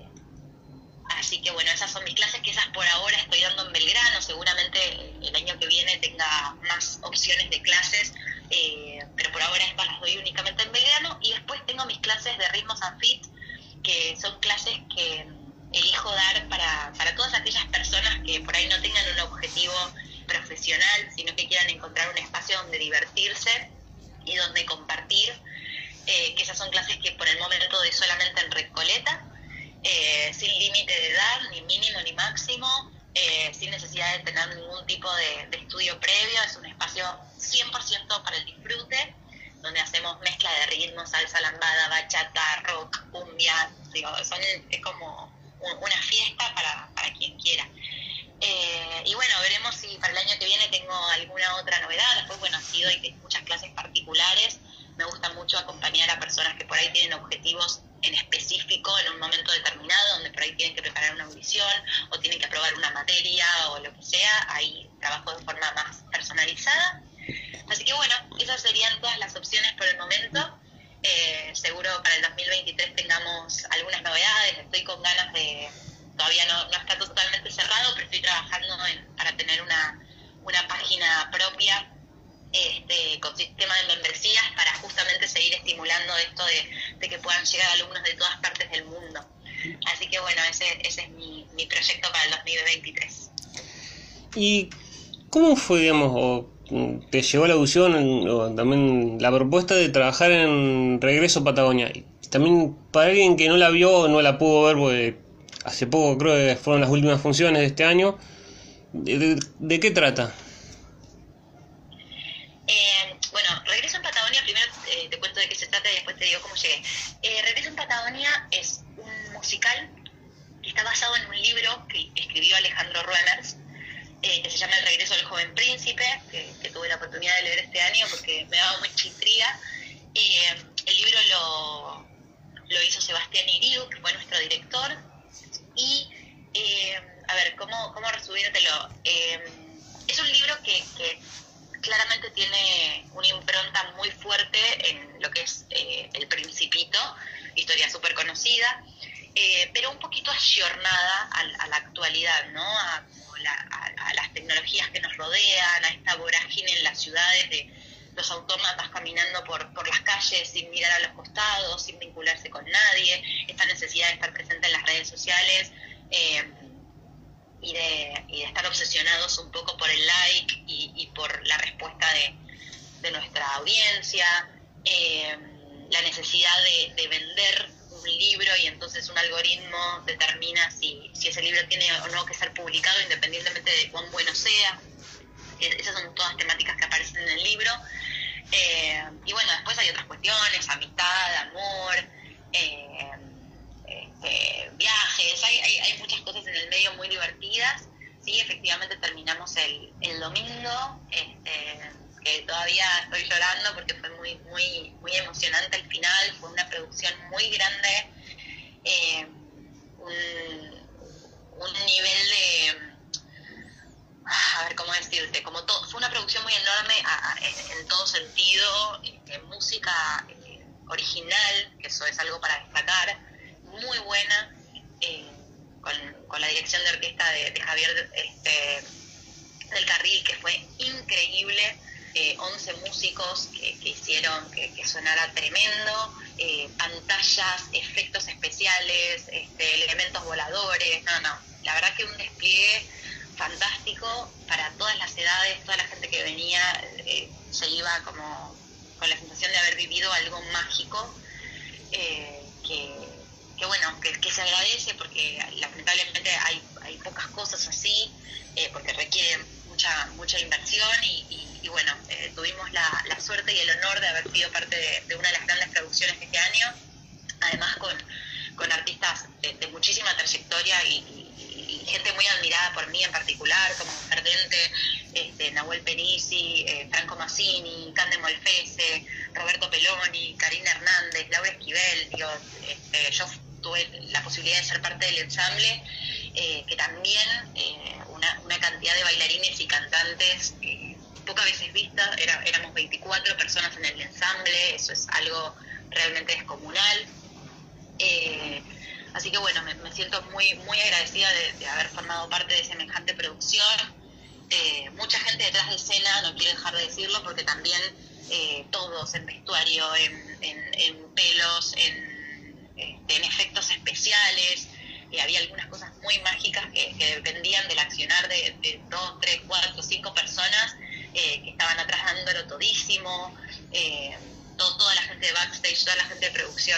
así que bueno, esas son mis clases, que esas por ahora estoy dando en Belgrano. Seguramente el año que viene tenga más opciones de clases, eh, pero por ahora estas las doy únicamente en Belgrano. Y después tengo mis clases de ritmos and fit, que son clases que elijo dar para, para todas aquellas personas que por ahí no tengan un objetivo profesional, sino que quieran encontrar un espacio donde divertirse y donde compartir, eh, que esas son clases que por el momento de solamente en Recoleta, eh, sin límite de edad, ni mínimo ni máximo, eh, sin necesidad de tener ningún tipo de, estudio previo, es un espacio 100% para el disfrute, donde hacemos mezcla de ritmos, salsa lambada, bachata, rock, cumbia, son, es como una fiesta para, para quien quiera. Eh, y bueno, veremos si para el año que viene tengo alguna otra novedad. Después, bueno, sí doy muchas clases particulares. Me gusta mucho acompañar a personas que por ahí tienen objetivos en específico en un momento determinado, donde por ahí tienen que preparar una audición o tienen que aprobar una materia o lo que sea. Ahí trabajo de forma más personalizada. Así que bueno, esas serían todas las opciones por el momento. Eh, seguro para el 2023 tengamos algunas novedades, estoy con ganas de, todavía no, no está totalmente cerrado, pero estoy trabajando para tener una, una página propia este, con sistema de membresías para justamente seguir estimulando esto de, que puedan llegar alumnos de todas partes del mundo. Así que bueno, ese, ese es mi, mi proyecto para el 2023. ¿Y cómo fue, digamos, te llegó la audición, también la propuesta de trabajar en Regreso Patagonia. También para alguien que no la vio, no la pudo ver, porque hace poco creo que fueron las últimas funciones de este año. ¿De, qué trata? Eh, bueno, Regreso en Patagonia, primero eh, te cuento de qué se trata y después te digo cómo llegué. Eh, Regreso en Patagonia es un musical que está basado en un libro que escribió Alejandro Ruemers, que se llama El regreso del joven príncipe, que, tuve la oportunidad de leer este año porque me daba mucha intriga. el libro lo, lo hizo Sebastián Iriu, que fue nuestro director, y a ver, ¿cómo, cómo resumírtelo? Eh, es un libro que, claramente tiene una impronta muy fuerte en lo que es eh, El Principito, historia súper conocida, eh, pero un poquito ayornada a, la actualidad, ¿no? Las tecnologías que nos rodean, a esta vorágine en las ciudades de los autómatas caminando por, las calles sin mirar a los costados, sin vincularse con nadie, esta necesidad de estar presente en las redes sociales. Eh, y de, y de estar obsesionados un poco por el like y, por la respuesta de, nuestra audiencia, eh, la necesidad de, vender un libro y entonces un algoritmo determina si, si ese libro tiene o no que ser publicado independientemente de cuán bueno sea. Esas son todas temáticas que aparecen en el libro. Eh, y bueno, después hay otras cuestiones, amistad, amor. Eh, este, viajes, hay, hay, muchas cosas en el medio muy divertidas. Sí, efectivamente terminamos el, el domingo, este, que todavía estoy llorando porque fue muy, muy, muy emocionante el final, fue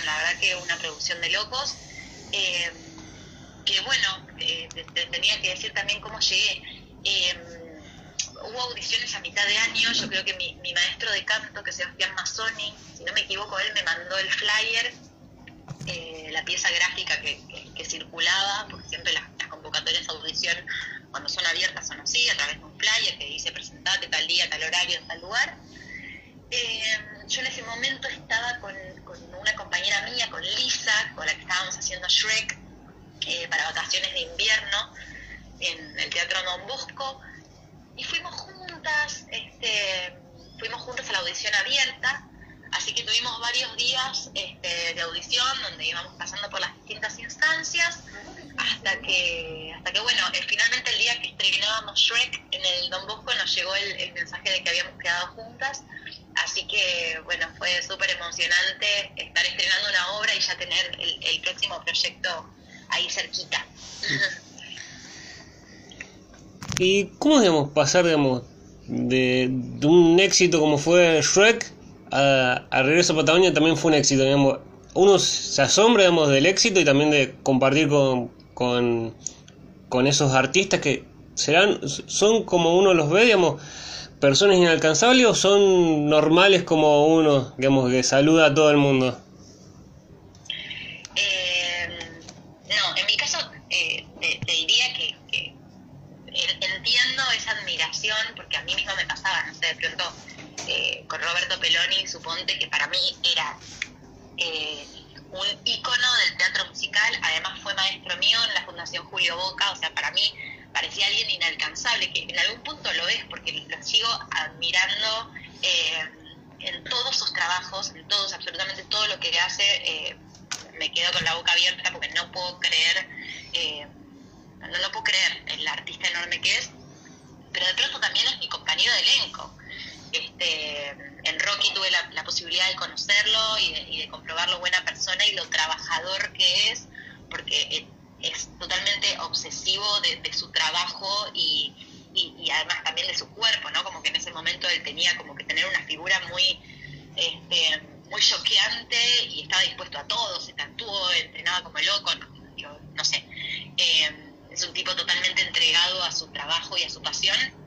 la verdad que una producción de locos. Eh, que bueno, tenía que decir también cómo llegué. hubo audiciones a mitad de año, yo creo que mi, mi maestro de canto, que es Sebastián Mazzoni, si no me equivoco, él me mandó el flyer eh, la pieza gráfica que, circulaba, porque siempre las, convocatorias a audición, cuando son abiertas son así, a través de un flyer que dice presentate tal día, tal horario, en tal lugar. Eh, yo en ese momento estaba con, una compañera mía, con Lisa, con la que estábamos haciendo Shrek eh, para vacaciones de invierno en el Teatro Don Bosco, y fuimos juntas, este, fuimos juntas a la audición abierta, Así que tuvimos varios días este, de audición donde íbamos pasando por las distintas instancias hasta que, hasta que bueno, eh, finalmente el día que estrenábamos Shrek en el Don Bosco nos llegó el, mensaje de que habíamos quedado juntas. Así que bueno, fue súper emocionante estar estrenando una obra y ya tener el, próximo proyecto ahí cerquita. ¿Y cómo debemos pasar, digamos, de, un éxito como fue Shrek a, Regreso a Patagonia también fue un éxito, digamos. Uno se asombra, digamos, del éxito y también de compartir con, con, con esos artistas que serán, son como uno los ve, digamos, personas inalcanzables o son normales como uno, digamos, que saluda a todo el mundo. con Roberto Peloni, suponte que para mí era eh, un ícono del teatro musical, además fue maestro mío en la Fundación Julio Boca, o sea, para mí parecía alguien inalcanzable, que en algún punto lo es, porque lo sigo admirando eh, en todos sus trabajos, en todos, absolutamente todo lo que hace, eh, me quedo con la boca abierta porque no puedo creer, no, no puedo creer el artista enorme que es, pero de pronto también es mi compañero de elenco. Este, en Rocky tuve la, posibilidad de conocerlo y de, comprobar lo buena persona y lo trabajador que es, porque es totalmente obsesivo de, su trabajo y, además también de su cuerpo, ¿no? Como que en ese momento él tenía como que tener una figura muy, este, muy choqueante y estaba dispuesto a todo, se tatuó, entrenaba como loco, no, sé. Eh, es un tipo totalmente entregado a su trabajo y a su pasión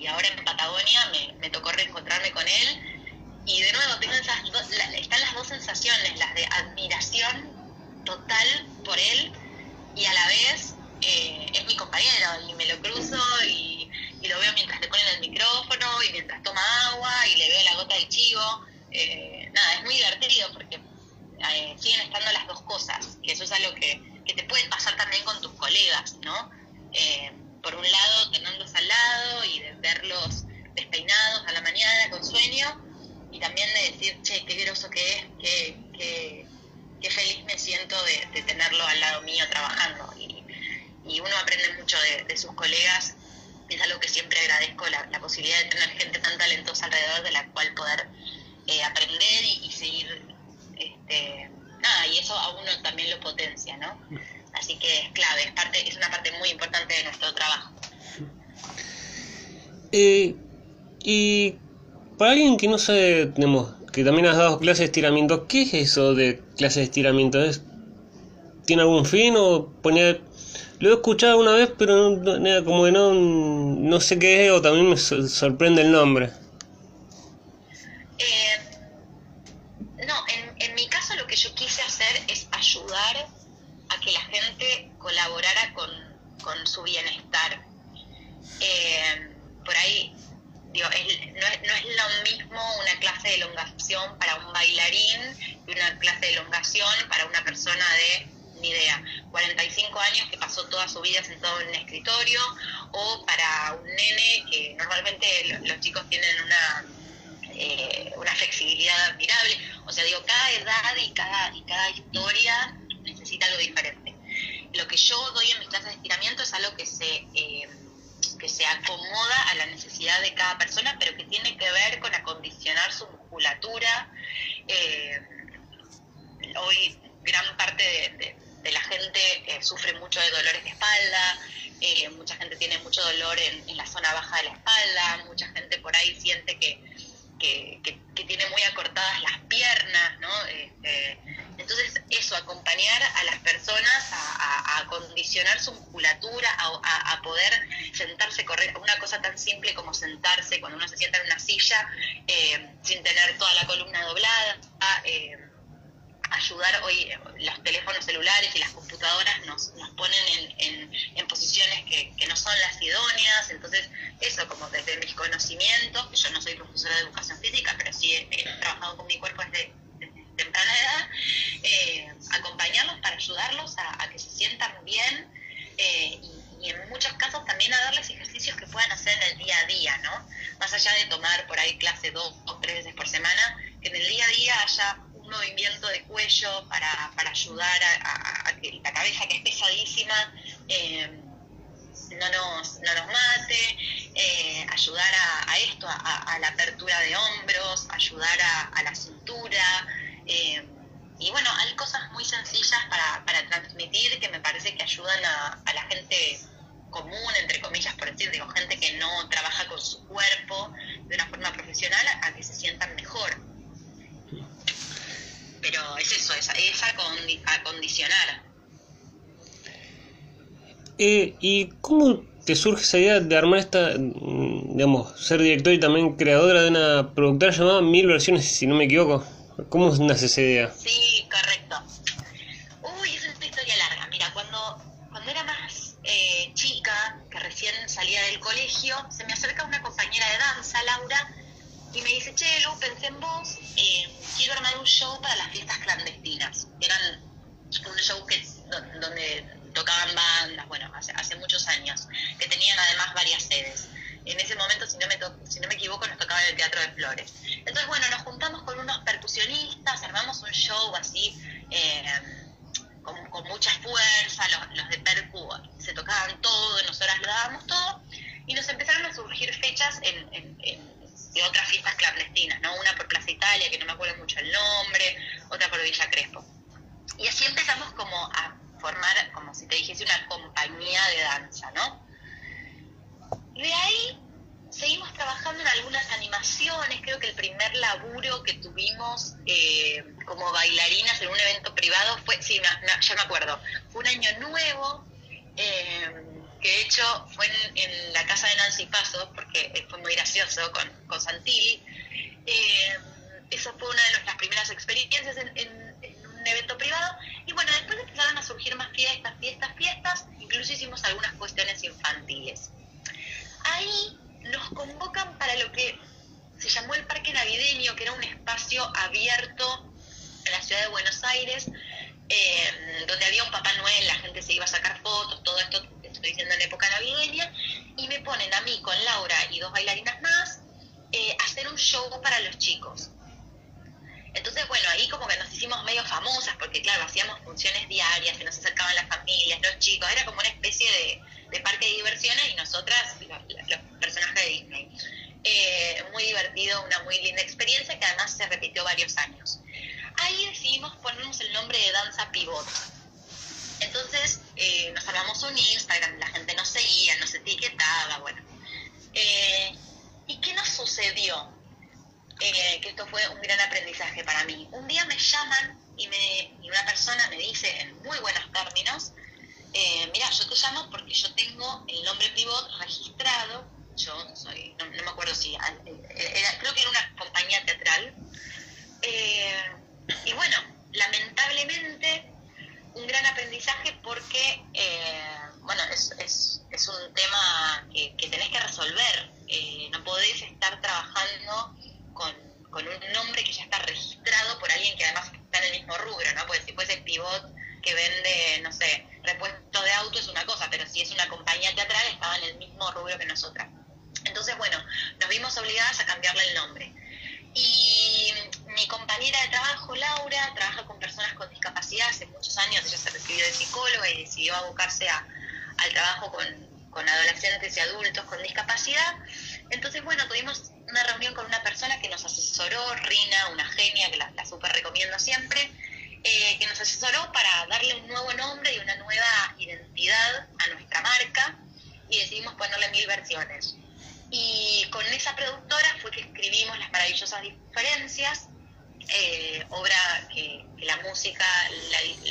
y ahora en Patagonia me, tocó reencontrarme con él y de nuevo tengo esas están las dos sensaciones, las de admiración total por él y a la vez eh, es mi compañero y me lo cruzo y, lo veo mientras le ponen el micrófono y mientras toma agua y le veo la gota del chivo. Eh, nada, es muy divertido porque eh, siguen estando las dos cosas y eso es algo que, que te puede pasar también con tus colegas, ¿no? Por un lado tenerlos al lado y de verlos despeinados a la mañana con sueño y también de decir, che, qué groso que es, qué, qué, feliz me siento de, tenerlo al lado mío trabajando. Y, uno aprende mucho de, sus colegas, es algo que siempre agradezco, la, posibilidad de tener gente tan talentosa alrededor de la cual poder eh, aprender y, seguir, este, nada, y eso a uno también lo potencia, ¿no? Así que es clave, es, parte, es una parte muy importante de nuestro trabajo. Eh, y para alguien que no sabe, tenemos, que también has dado clases de estiramiento, ¿qué es eso de clases de estiramiento? ¿Es, ¿Tiene algún fin o poner... Lo he escuchado una vez, pero no, como que no, no sé qué es o también me sorprende el nombre. Eh, no, en, en mi caso lo que yo quise hacer es ayudar a que la gente colaborara con, su bienestar. Eh, por ahí, digo, no, es, no, es, lo mismo una clase de elongación para un bailarín y una clase de elongación para una persona de, ni idea, 45 años que pasó toda su vida sentado en un escritorio, o para un nene que normalmente los chicos tienen una, eh, una flexibilidad admirable. O sea, digo, cada edad y cada, y cada historia algo diferente. Lo que yo doy en mis clases de estiramiento es algo que se, eh, que se acomoda a la necesidad de cada persona, pero que tiene que ver con acondicionar su musculatura. Eh, hoy gran parte de, la gente eh, sufre mucho de dolores de espalda, mucha gente tiene mucho dolor en, la zona baja de la espalda, mucha gente por ahí siente que, que, que, tiene muy acortadas las piernas, ¿no? Este, entonces, eso, acompañar a las personas a, acondicionar su musculatura, a, poder sentarse, correr, una cosa tan simple como sentarse cuando uno se sienta en una silla eh, sin tener toda la columna doblada. Eh, ayudar hoy eh, los teléfonos celulares y las computadoras nos, nos ponen en, en, posiciones que, que, no son las idóneas, entonces eso como desde mis conocimientos, yo no soy profesora de educación física, pero sí he, trabajado con mi cuerpo desde, temprana edad, eh, acompañarlos para ayudarlos a, que se sientan bien eh, y, en muchos casos también a darles ejercicios que puedan hacer en el día a día, ¿no? Más allá de tomar por ahí clase dos o tres veces por semana, que en el día a día haya movimiento de cuello para, para ayudar a, que la cabeza, que es pesadísima, eh, no, nos, no nos mate, eh, ayudar a, esto, a, la apertura de hombros, ayudar a, la cintura. Eh, y bueno, hay cosas muy sencillas para, para transmitir que me parece que ayudan a, la gente común, entre comillas, por decir, digo, gente que no trabaja con su cuerpo de una forma profesional a que se sientan mejor. Pero es eso, es, es acondicionar. Eh, ¿Y cómo te surge esa idea de armar esta, digamos, ser director y también creadora de una productora llamada Mil Versiones, si no me equivoco? ¿Cómo nace esa idea? Sí, correcto. Uy, es una historia larga. Mira, cuando, cuando era más eh, chica, que recién salía del colegio, se me acerca una compañera de danza, Laura, y me dice, che, Lu, pensé en vos, eh, quiero armar un show para las fiestas clandestinas. Eran un show que, donde tocaban bandas, bueno, hace, hace muchos años, que tenían además varias sedes. En ese momento, si no me, si no me equivoco, nos tocaba en el Teatro de Flores. Entonces, bueno, nos juntamos con unos percusionistas, armamos un show así, eh, con, mucha fuerza, los, de percu se tocaban todo, nosotras lo dábamos todo, y nos empezaron a surgir fechas en, de otras fiestas clandestinas, ¿no? Una por Plaza Italia, que no me acuerdo mucho el nombre, otra por Villa Crespo. Y así empezamos como a formar, como si te dijese, una compañía de danza, ¿no? De ahí seguimos trabajando en algunas animaciones, creo que el primer laburo que tuvimos eh, como bailarinas en un evento privado fue, sí, ya me acuerdo, fue un año nuevo, eh, que de hecho fue en, la casa de Nancy Paso, porque fue muy gracioso con, con Santilli. Eh, eso fue una de nuestras primeras experiencias en, en un evento privado. Y bueno, después empezaron a surgir más fiestas, fiestas, fiestas, incluso hicimos algunas cuestiones infantiles. Ahí nos convocan para lo que se llamó el Parque Navideño, que era un espacio abierto en la ciudad de Buenos Aires,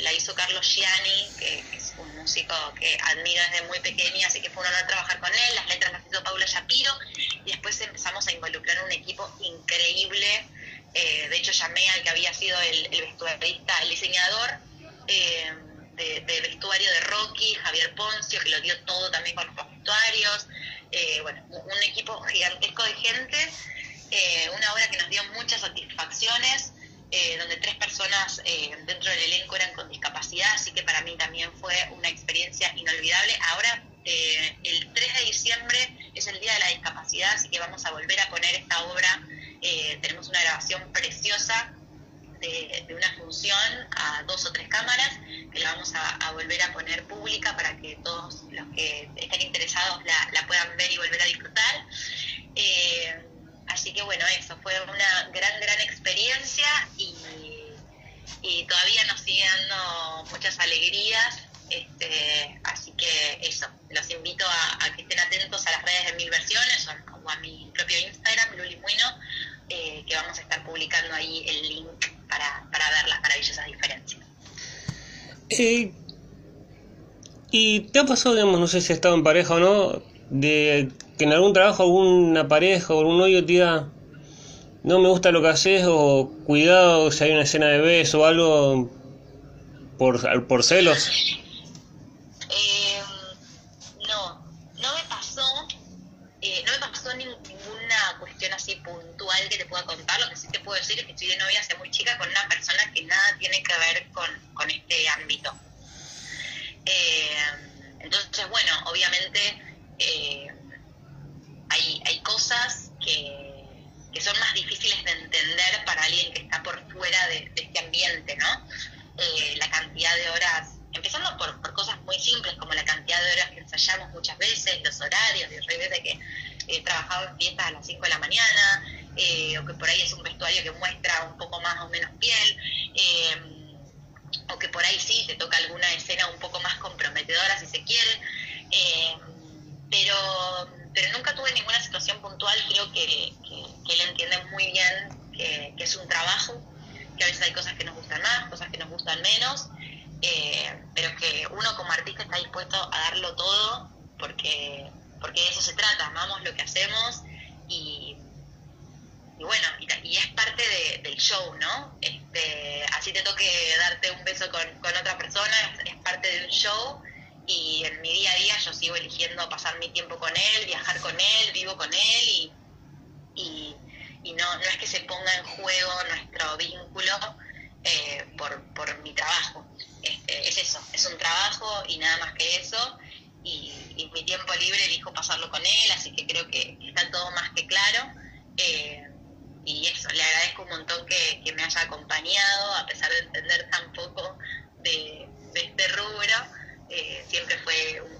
la, hizo Carlos Gianni, que, es un músico que admiro desde muy pequeña, así que fue un honor trabajar con él. Las letras las hizo Paula Shapiro y después empezamos a involucrar un equipo increíble. Eh, de hecho, llamé al que había sido el, vestuarista, el diseñador eh, de, vestuario de Rocky, Javier Poncio, que lo dio todo también con los vestuarios. bueno, un equipo gigantesco de gente eh, una obra que nos dio muchas satisfacciones, eh, donde tres personas eh, dentro del elenco eran con discapacidad, así que para mí también fue una experiencia inolvidable. Ahora, el 3 de diciembre es el Día de la Discapacidad, así que vamos a volver a poner esta obra. tenemos una grabación preciosa de, una función a dos o tres cámaras, que la vamos a, volver a poner pública para que todos los que estén interesados la, puedan ver y volver a disfrutar. Así que bueno, eso fue una gran, gran experiencia y, todavía nos sigue dando muchas alegrías. Este, así que eso, los invito a, que estén atentos a las redes de Mil Versiones o, a mi propio Instagram, Lulimuino, eh, que vamos a estar publicando ahí el link para, para ver las maravillosas diferencias. Eh, ¿Y te ha pasado, digamos, no sé si has estado en pareja o no, de que en algún trabajo alguna pareja o algún novio te diga, no me gusta lo que haces o cuidado si hay una escena de beso o algo por, por celos? Eh, no, no me pasó, eh, no me pasó ninguna cuestión así puntual que te pueda contar. Lo que sí te puedo decir es que estoy de novia hace muy chica con una persona que nada tiene que ver con, con este ámbito. Eh, entonces, bueno, obviamente eh, hay, hay cosas que, son más difíciles de entender para alguien que está por fuera de, este ambiente, ¿no? Eh, la cantidad de horas, empezando por, por, cosas muy simples como la cantidad de horas que ensayamos muchas veces, los horarios, de veces que he trabajado en fiestas a las 5 de la mañana, o que por ahí es un vestuario que muestra un poco más o menos piel o que por ahí sí te toca alguna escena un poco más comprometedora si se quiere, eh, pero, pero nunca tuve ninguna situación puntual, creo que, que, él entiende muy bien que, es un trabajo, que a veces hay cosas que nos gustan más, cosas que nos gustan menos, eh, pero que uno como artista está dispuesto a darlo todo porque, porque de eso se trata, amamos lo que hacemos y, y bueno, y, es parte del show, ¿no? Este, así te toque darte un beso con, otra persona, es, parte del show y en mi día a día yo sigo eligiendo pasar mi tiempo con él, viajar con él, vivo con él y, y, no, no es que se ponga en juego nuestro vínculo eh, por, por mi trabajo. Este, es eso, es un trabajo y nada más que eso. Y, mi tiempo libre elijo pasarlo con él, así que creo que está todo más que claro. Eh, y eso, le agradezco un montón que, me haya acompañado, a pesar de entender tan poco de, este rubro, eh, siempre fue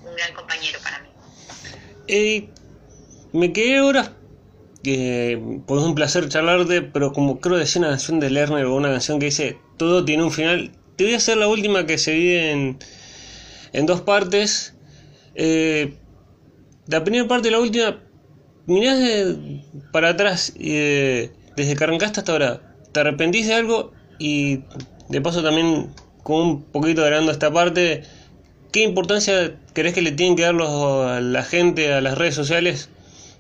un, gran compañero para mí. Me quedé ahora, eh, pues un placer charlarte, pero como creo decía una canción de Lerner o una canción que dice, todo tiene un final, te voy a hacer la última que se divide en, en dos partes. Eh, la primera parte y la última mirás para atrás, desde que arrancaste hasta ahora, ¿te arrepentís de algo? Y de paso también, con un poquito agregando esta parte, ¿qué importancia crees que le tienen que dar a la gente, a las redes sociales,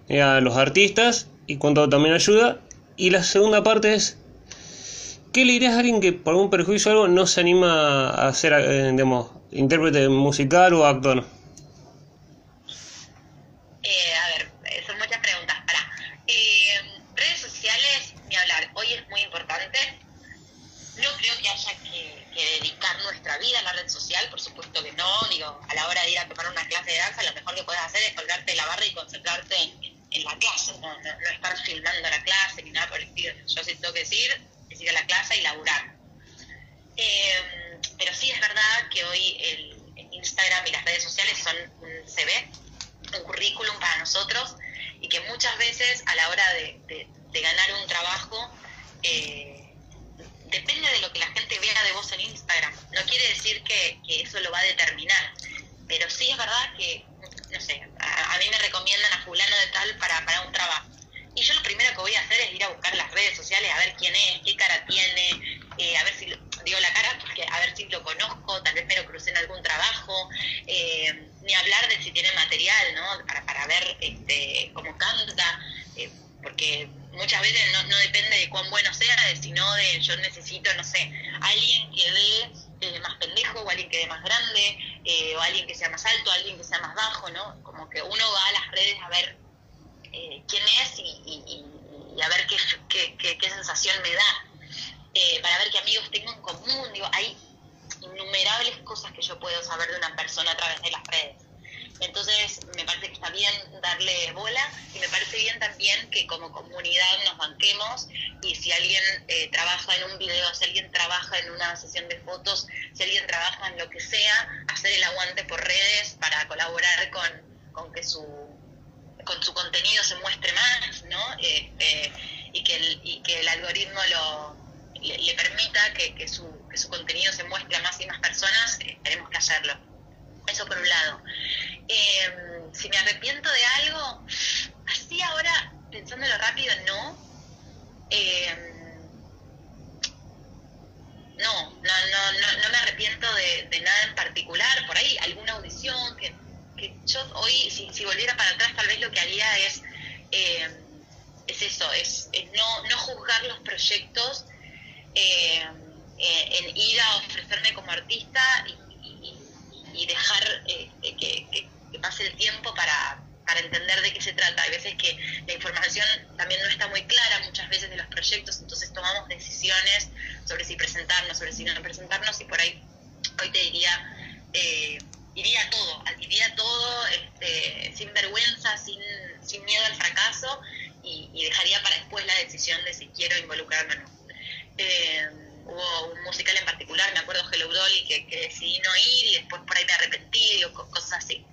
eh, a los artistas, y cuánto también ayuda? Y la segunda parte es, ¿qué le dirías a alguien que por algún perjuicio o algo no se anima a ser, eh, digamos, intérprete musical o actor? vida concentrarte en, la clase, no, estar filmando la clase ni nada por el estilo. Yo sí tengo que decir, es ir a la clase y laburar. Eh, pero sí es verdad que hoy el, Instagram y las redes sociales son un CV, un currículum para nosotros, y que muchas veces a la hora de, ganar un trabajo, eh, depende de lo que la gente vea de vos en Instagram. No quiere decir que, eso lo va a determinar, pero sí es verdad que, no sé, a, mí me recomiendan a fulano de tal para, para un trabajo. Y yo lo primero que voy a hacer es ir a buscar las redes sociales, a ver quién es, qué cara tiene, eh, a ver si, digo la cara, a ver si lo conozco, tal vez me lo crucé en algún trabajo, eh, ni hablar de si tiene material, ¿no? Para, para ver este, cómo canta, eh, porque muchas veces no, no depende de cuán bueno sea, sino de yo necesito, no sé, alguien que dé más pendejo, o alguien que dé más grande, eh, o alguien que sea más alto, alguien que sea más bajo, ¿no? Como que uno va a las redes a ver eh, quién es y, a ver qué, qué, sensación me da, eh, para ver qué amigos tengo en común, digo, hay innumerables cosas que yo puedo saber de una persona a través de las redes. Entonces, me parece que está bien darle bola y me parece bien también que como comunidad nos banquemos y si alguien eh, trabaja en un video, si alguien trabaja en una sesión de fotos, si alguien trabaja en lo que sea, hacer el aguante por redes para colaborar con, que su con su contenido se muestre más, ¿no? Este, y, que el, y que el algoritmo lo, le, permita que, que, su, que su contenido se muestre a más y más personas, eh, tenemos que hacerlo. Eso por un lado. Em, si me arrepiento de algo, así ahora, pensándolo rápido, no. Em, no, no, no, no, no me arrepiento de, nada en particular. Por ahí alguna audición que, yo hoy, si, si volviera para atrás, tal vez lo que haría es, em, es eso, es, no, no juzgar los proyectos eh, en ir a ofrecerme como artista y, dejar eh, que, pase el tiempo para, para entender de qué se trata. Hay veces que la información también no está muy clara muchas veces de los proyectos, entonces tomamos decisiones sobre si presentarnos, sobre si no presentarnos y por ahí hoy te diría, eh, iría todo, iría todo este, sin vergüenza, sin, sin miedo al fracaso y, y dejaría para después la decisión de si quiero involucrarme o no. Eh, hubo un musical en particular, me acuerdo Hello Dolly, que, que, decidí no ir y después por ahí me arrepentí o cosas así.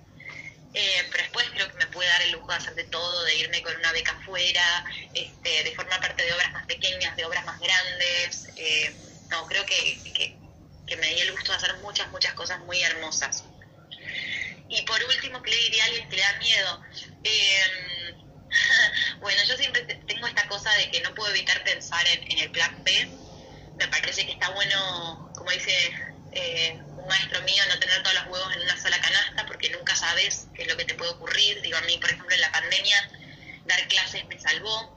Eh, pero después creo que me pude dar el lujo de hacer de todo, de irme con una beca afuera, este, de formar parte de obras más pequeñas, de obras más grandes. Eh, no, creo que, que, me di el gusto de hacer muchas, muchas cosas muy hermosas. Y por último, ¿qué le diría a alguien que le da miedo? bueno, yo siempre tengo esta cosa de que no puedo evitar pensar en, el plan B. Me parece que está bueno, como dice eh, un maestro mío, no tener todos los huevos en una sola canasta porque nunca sabes qué es lo que te puede ocurrir. Digo, a mí, por ejemplo, en la pandemia, dar clases me salvó.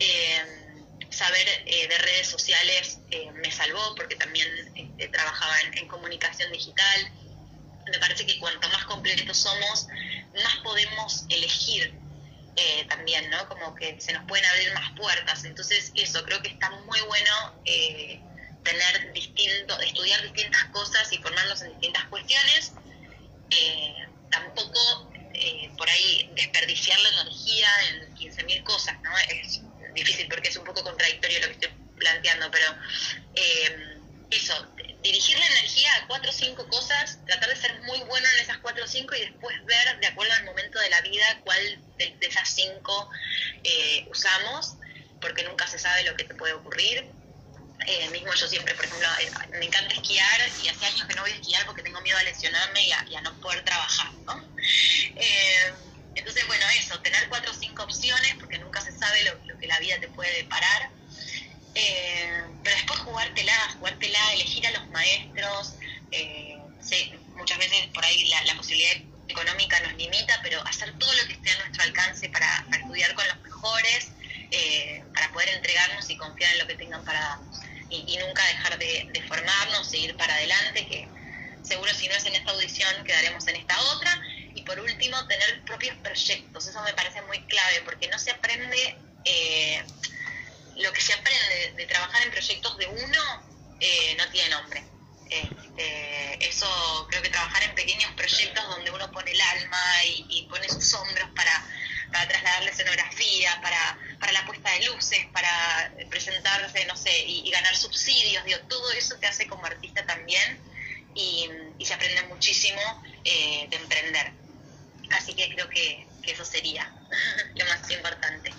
Eh, saber eh, de redes sociales me salvó porque también este, trabajaba en, en comunicación digital. Me parece que cuanto más completos somos, más podemos elegir eh, también, ¿no? Como que se nos pueden abrir más puertas. Entonces, eso, creo que está muy bueno eh, tener distinto, estudiar distintas cosas y formarnos en distintas cuestiones. Eh, tampoco por ahí desperdiciar la energía en 15.000 cosas, ¿no? Es difícil porque es un poco contradictorio lo que estoy planteando, pero eso, dirigir la energía a cuatro o cinco cosas, tratar de ser muy bueno en esas cuatro o cinco y después ver, de acuerdo al momento de la vida, cuál de, esas cinco eh, usamos, porque nunca se sabe lo que te puede ocurrir. Eh, mismo yo siempre, por ejemplo, eh, me encanta esquiar y hace años que no voy a esquiar porque tengo miedo a lesionarme y a, no poder trabajar, ¿no? entonces, bueno, eso, tener cuatro o cinco opciones porque nunca se sabe lo, lo que la vida te puede deparar eh, pero después jugártela, jugártela, elegir a los maestros, eh, muchas veces por ahí la, posibilidad económica nos limita, pero hacer todo lo que esté a nuestro alcance para, estudiar con los mejores, eh, para poder entregarnos y confiar en lo que tengan para darnos. Y, nunca dejar de, de, formarnos, seguir para adelante, que seguro si no es en esta audición quedaremos en esta otra. Y por último, tener propios proyectos, eso me parece muy clave, porque no se aprende... Eh, lo que se aprende de, trabajar en proyectos de uno eh, no tiene nombre. Este, eso creo que trabajar en pequeños proyectos donde uno pone el alma y, pone sus hombros para, para trasladar la escenografía, para, para la puesta de luces, para presentarse, no sé, y, ganar subsidios, digo, todo eso te hace como artista también y, se aprende muchísimo eh, de emprender. Así que creo que eso sería lo más importante.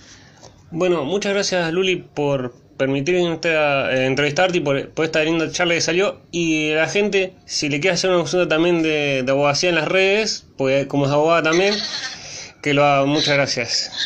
Bueno, muchas gracias Luli por permitirme eh, entrevistarte y por, esta linda charla que salió. Y la gente, si le quiere hacer una consulta también de, abogacía en las redes, pues como es abogada también, que lo haga. Muchas gracias.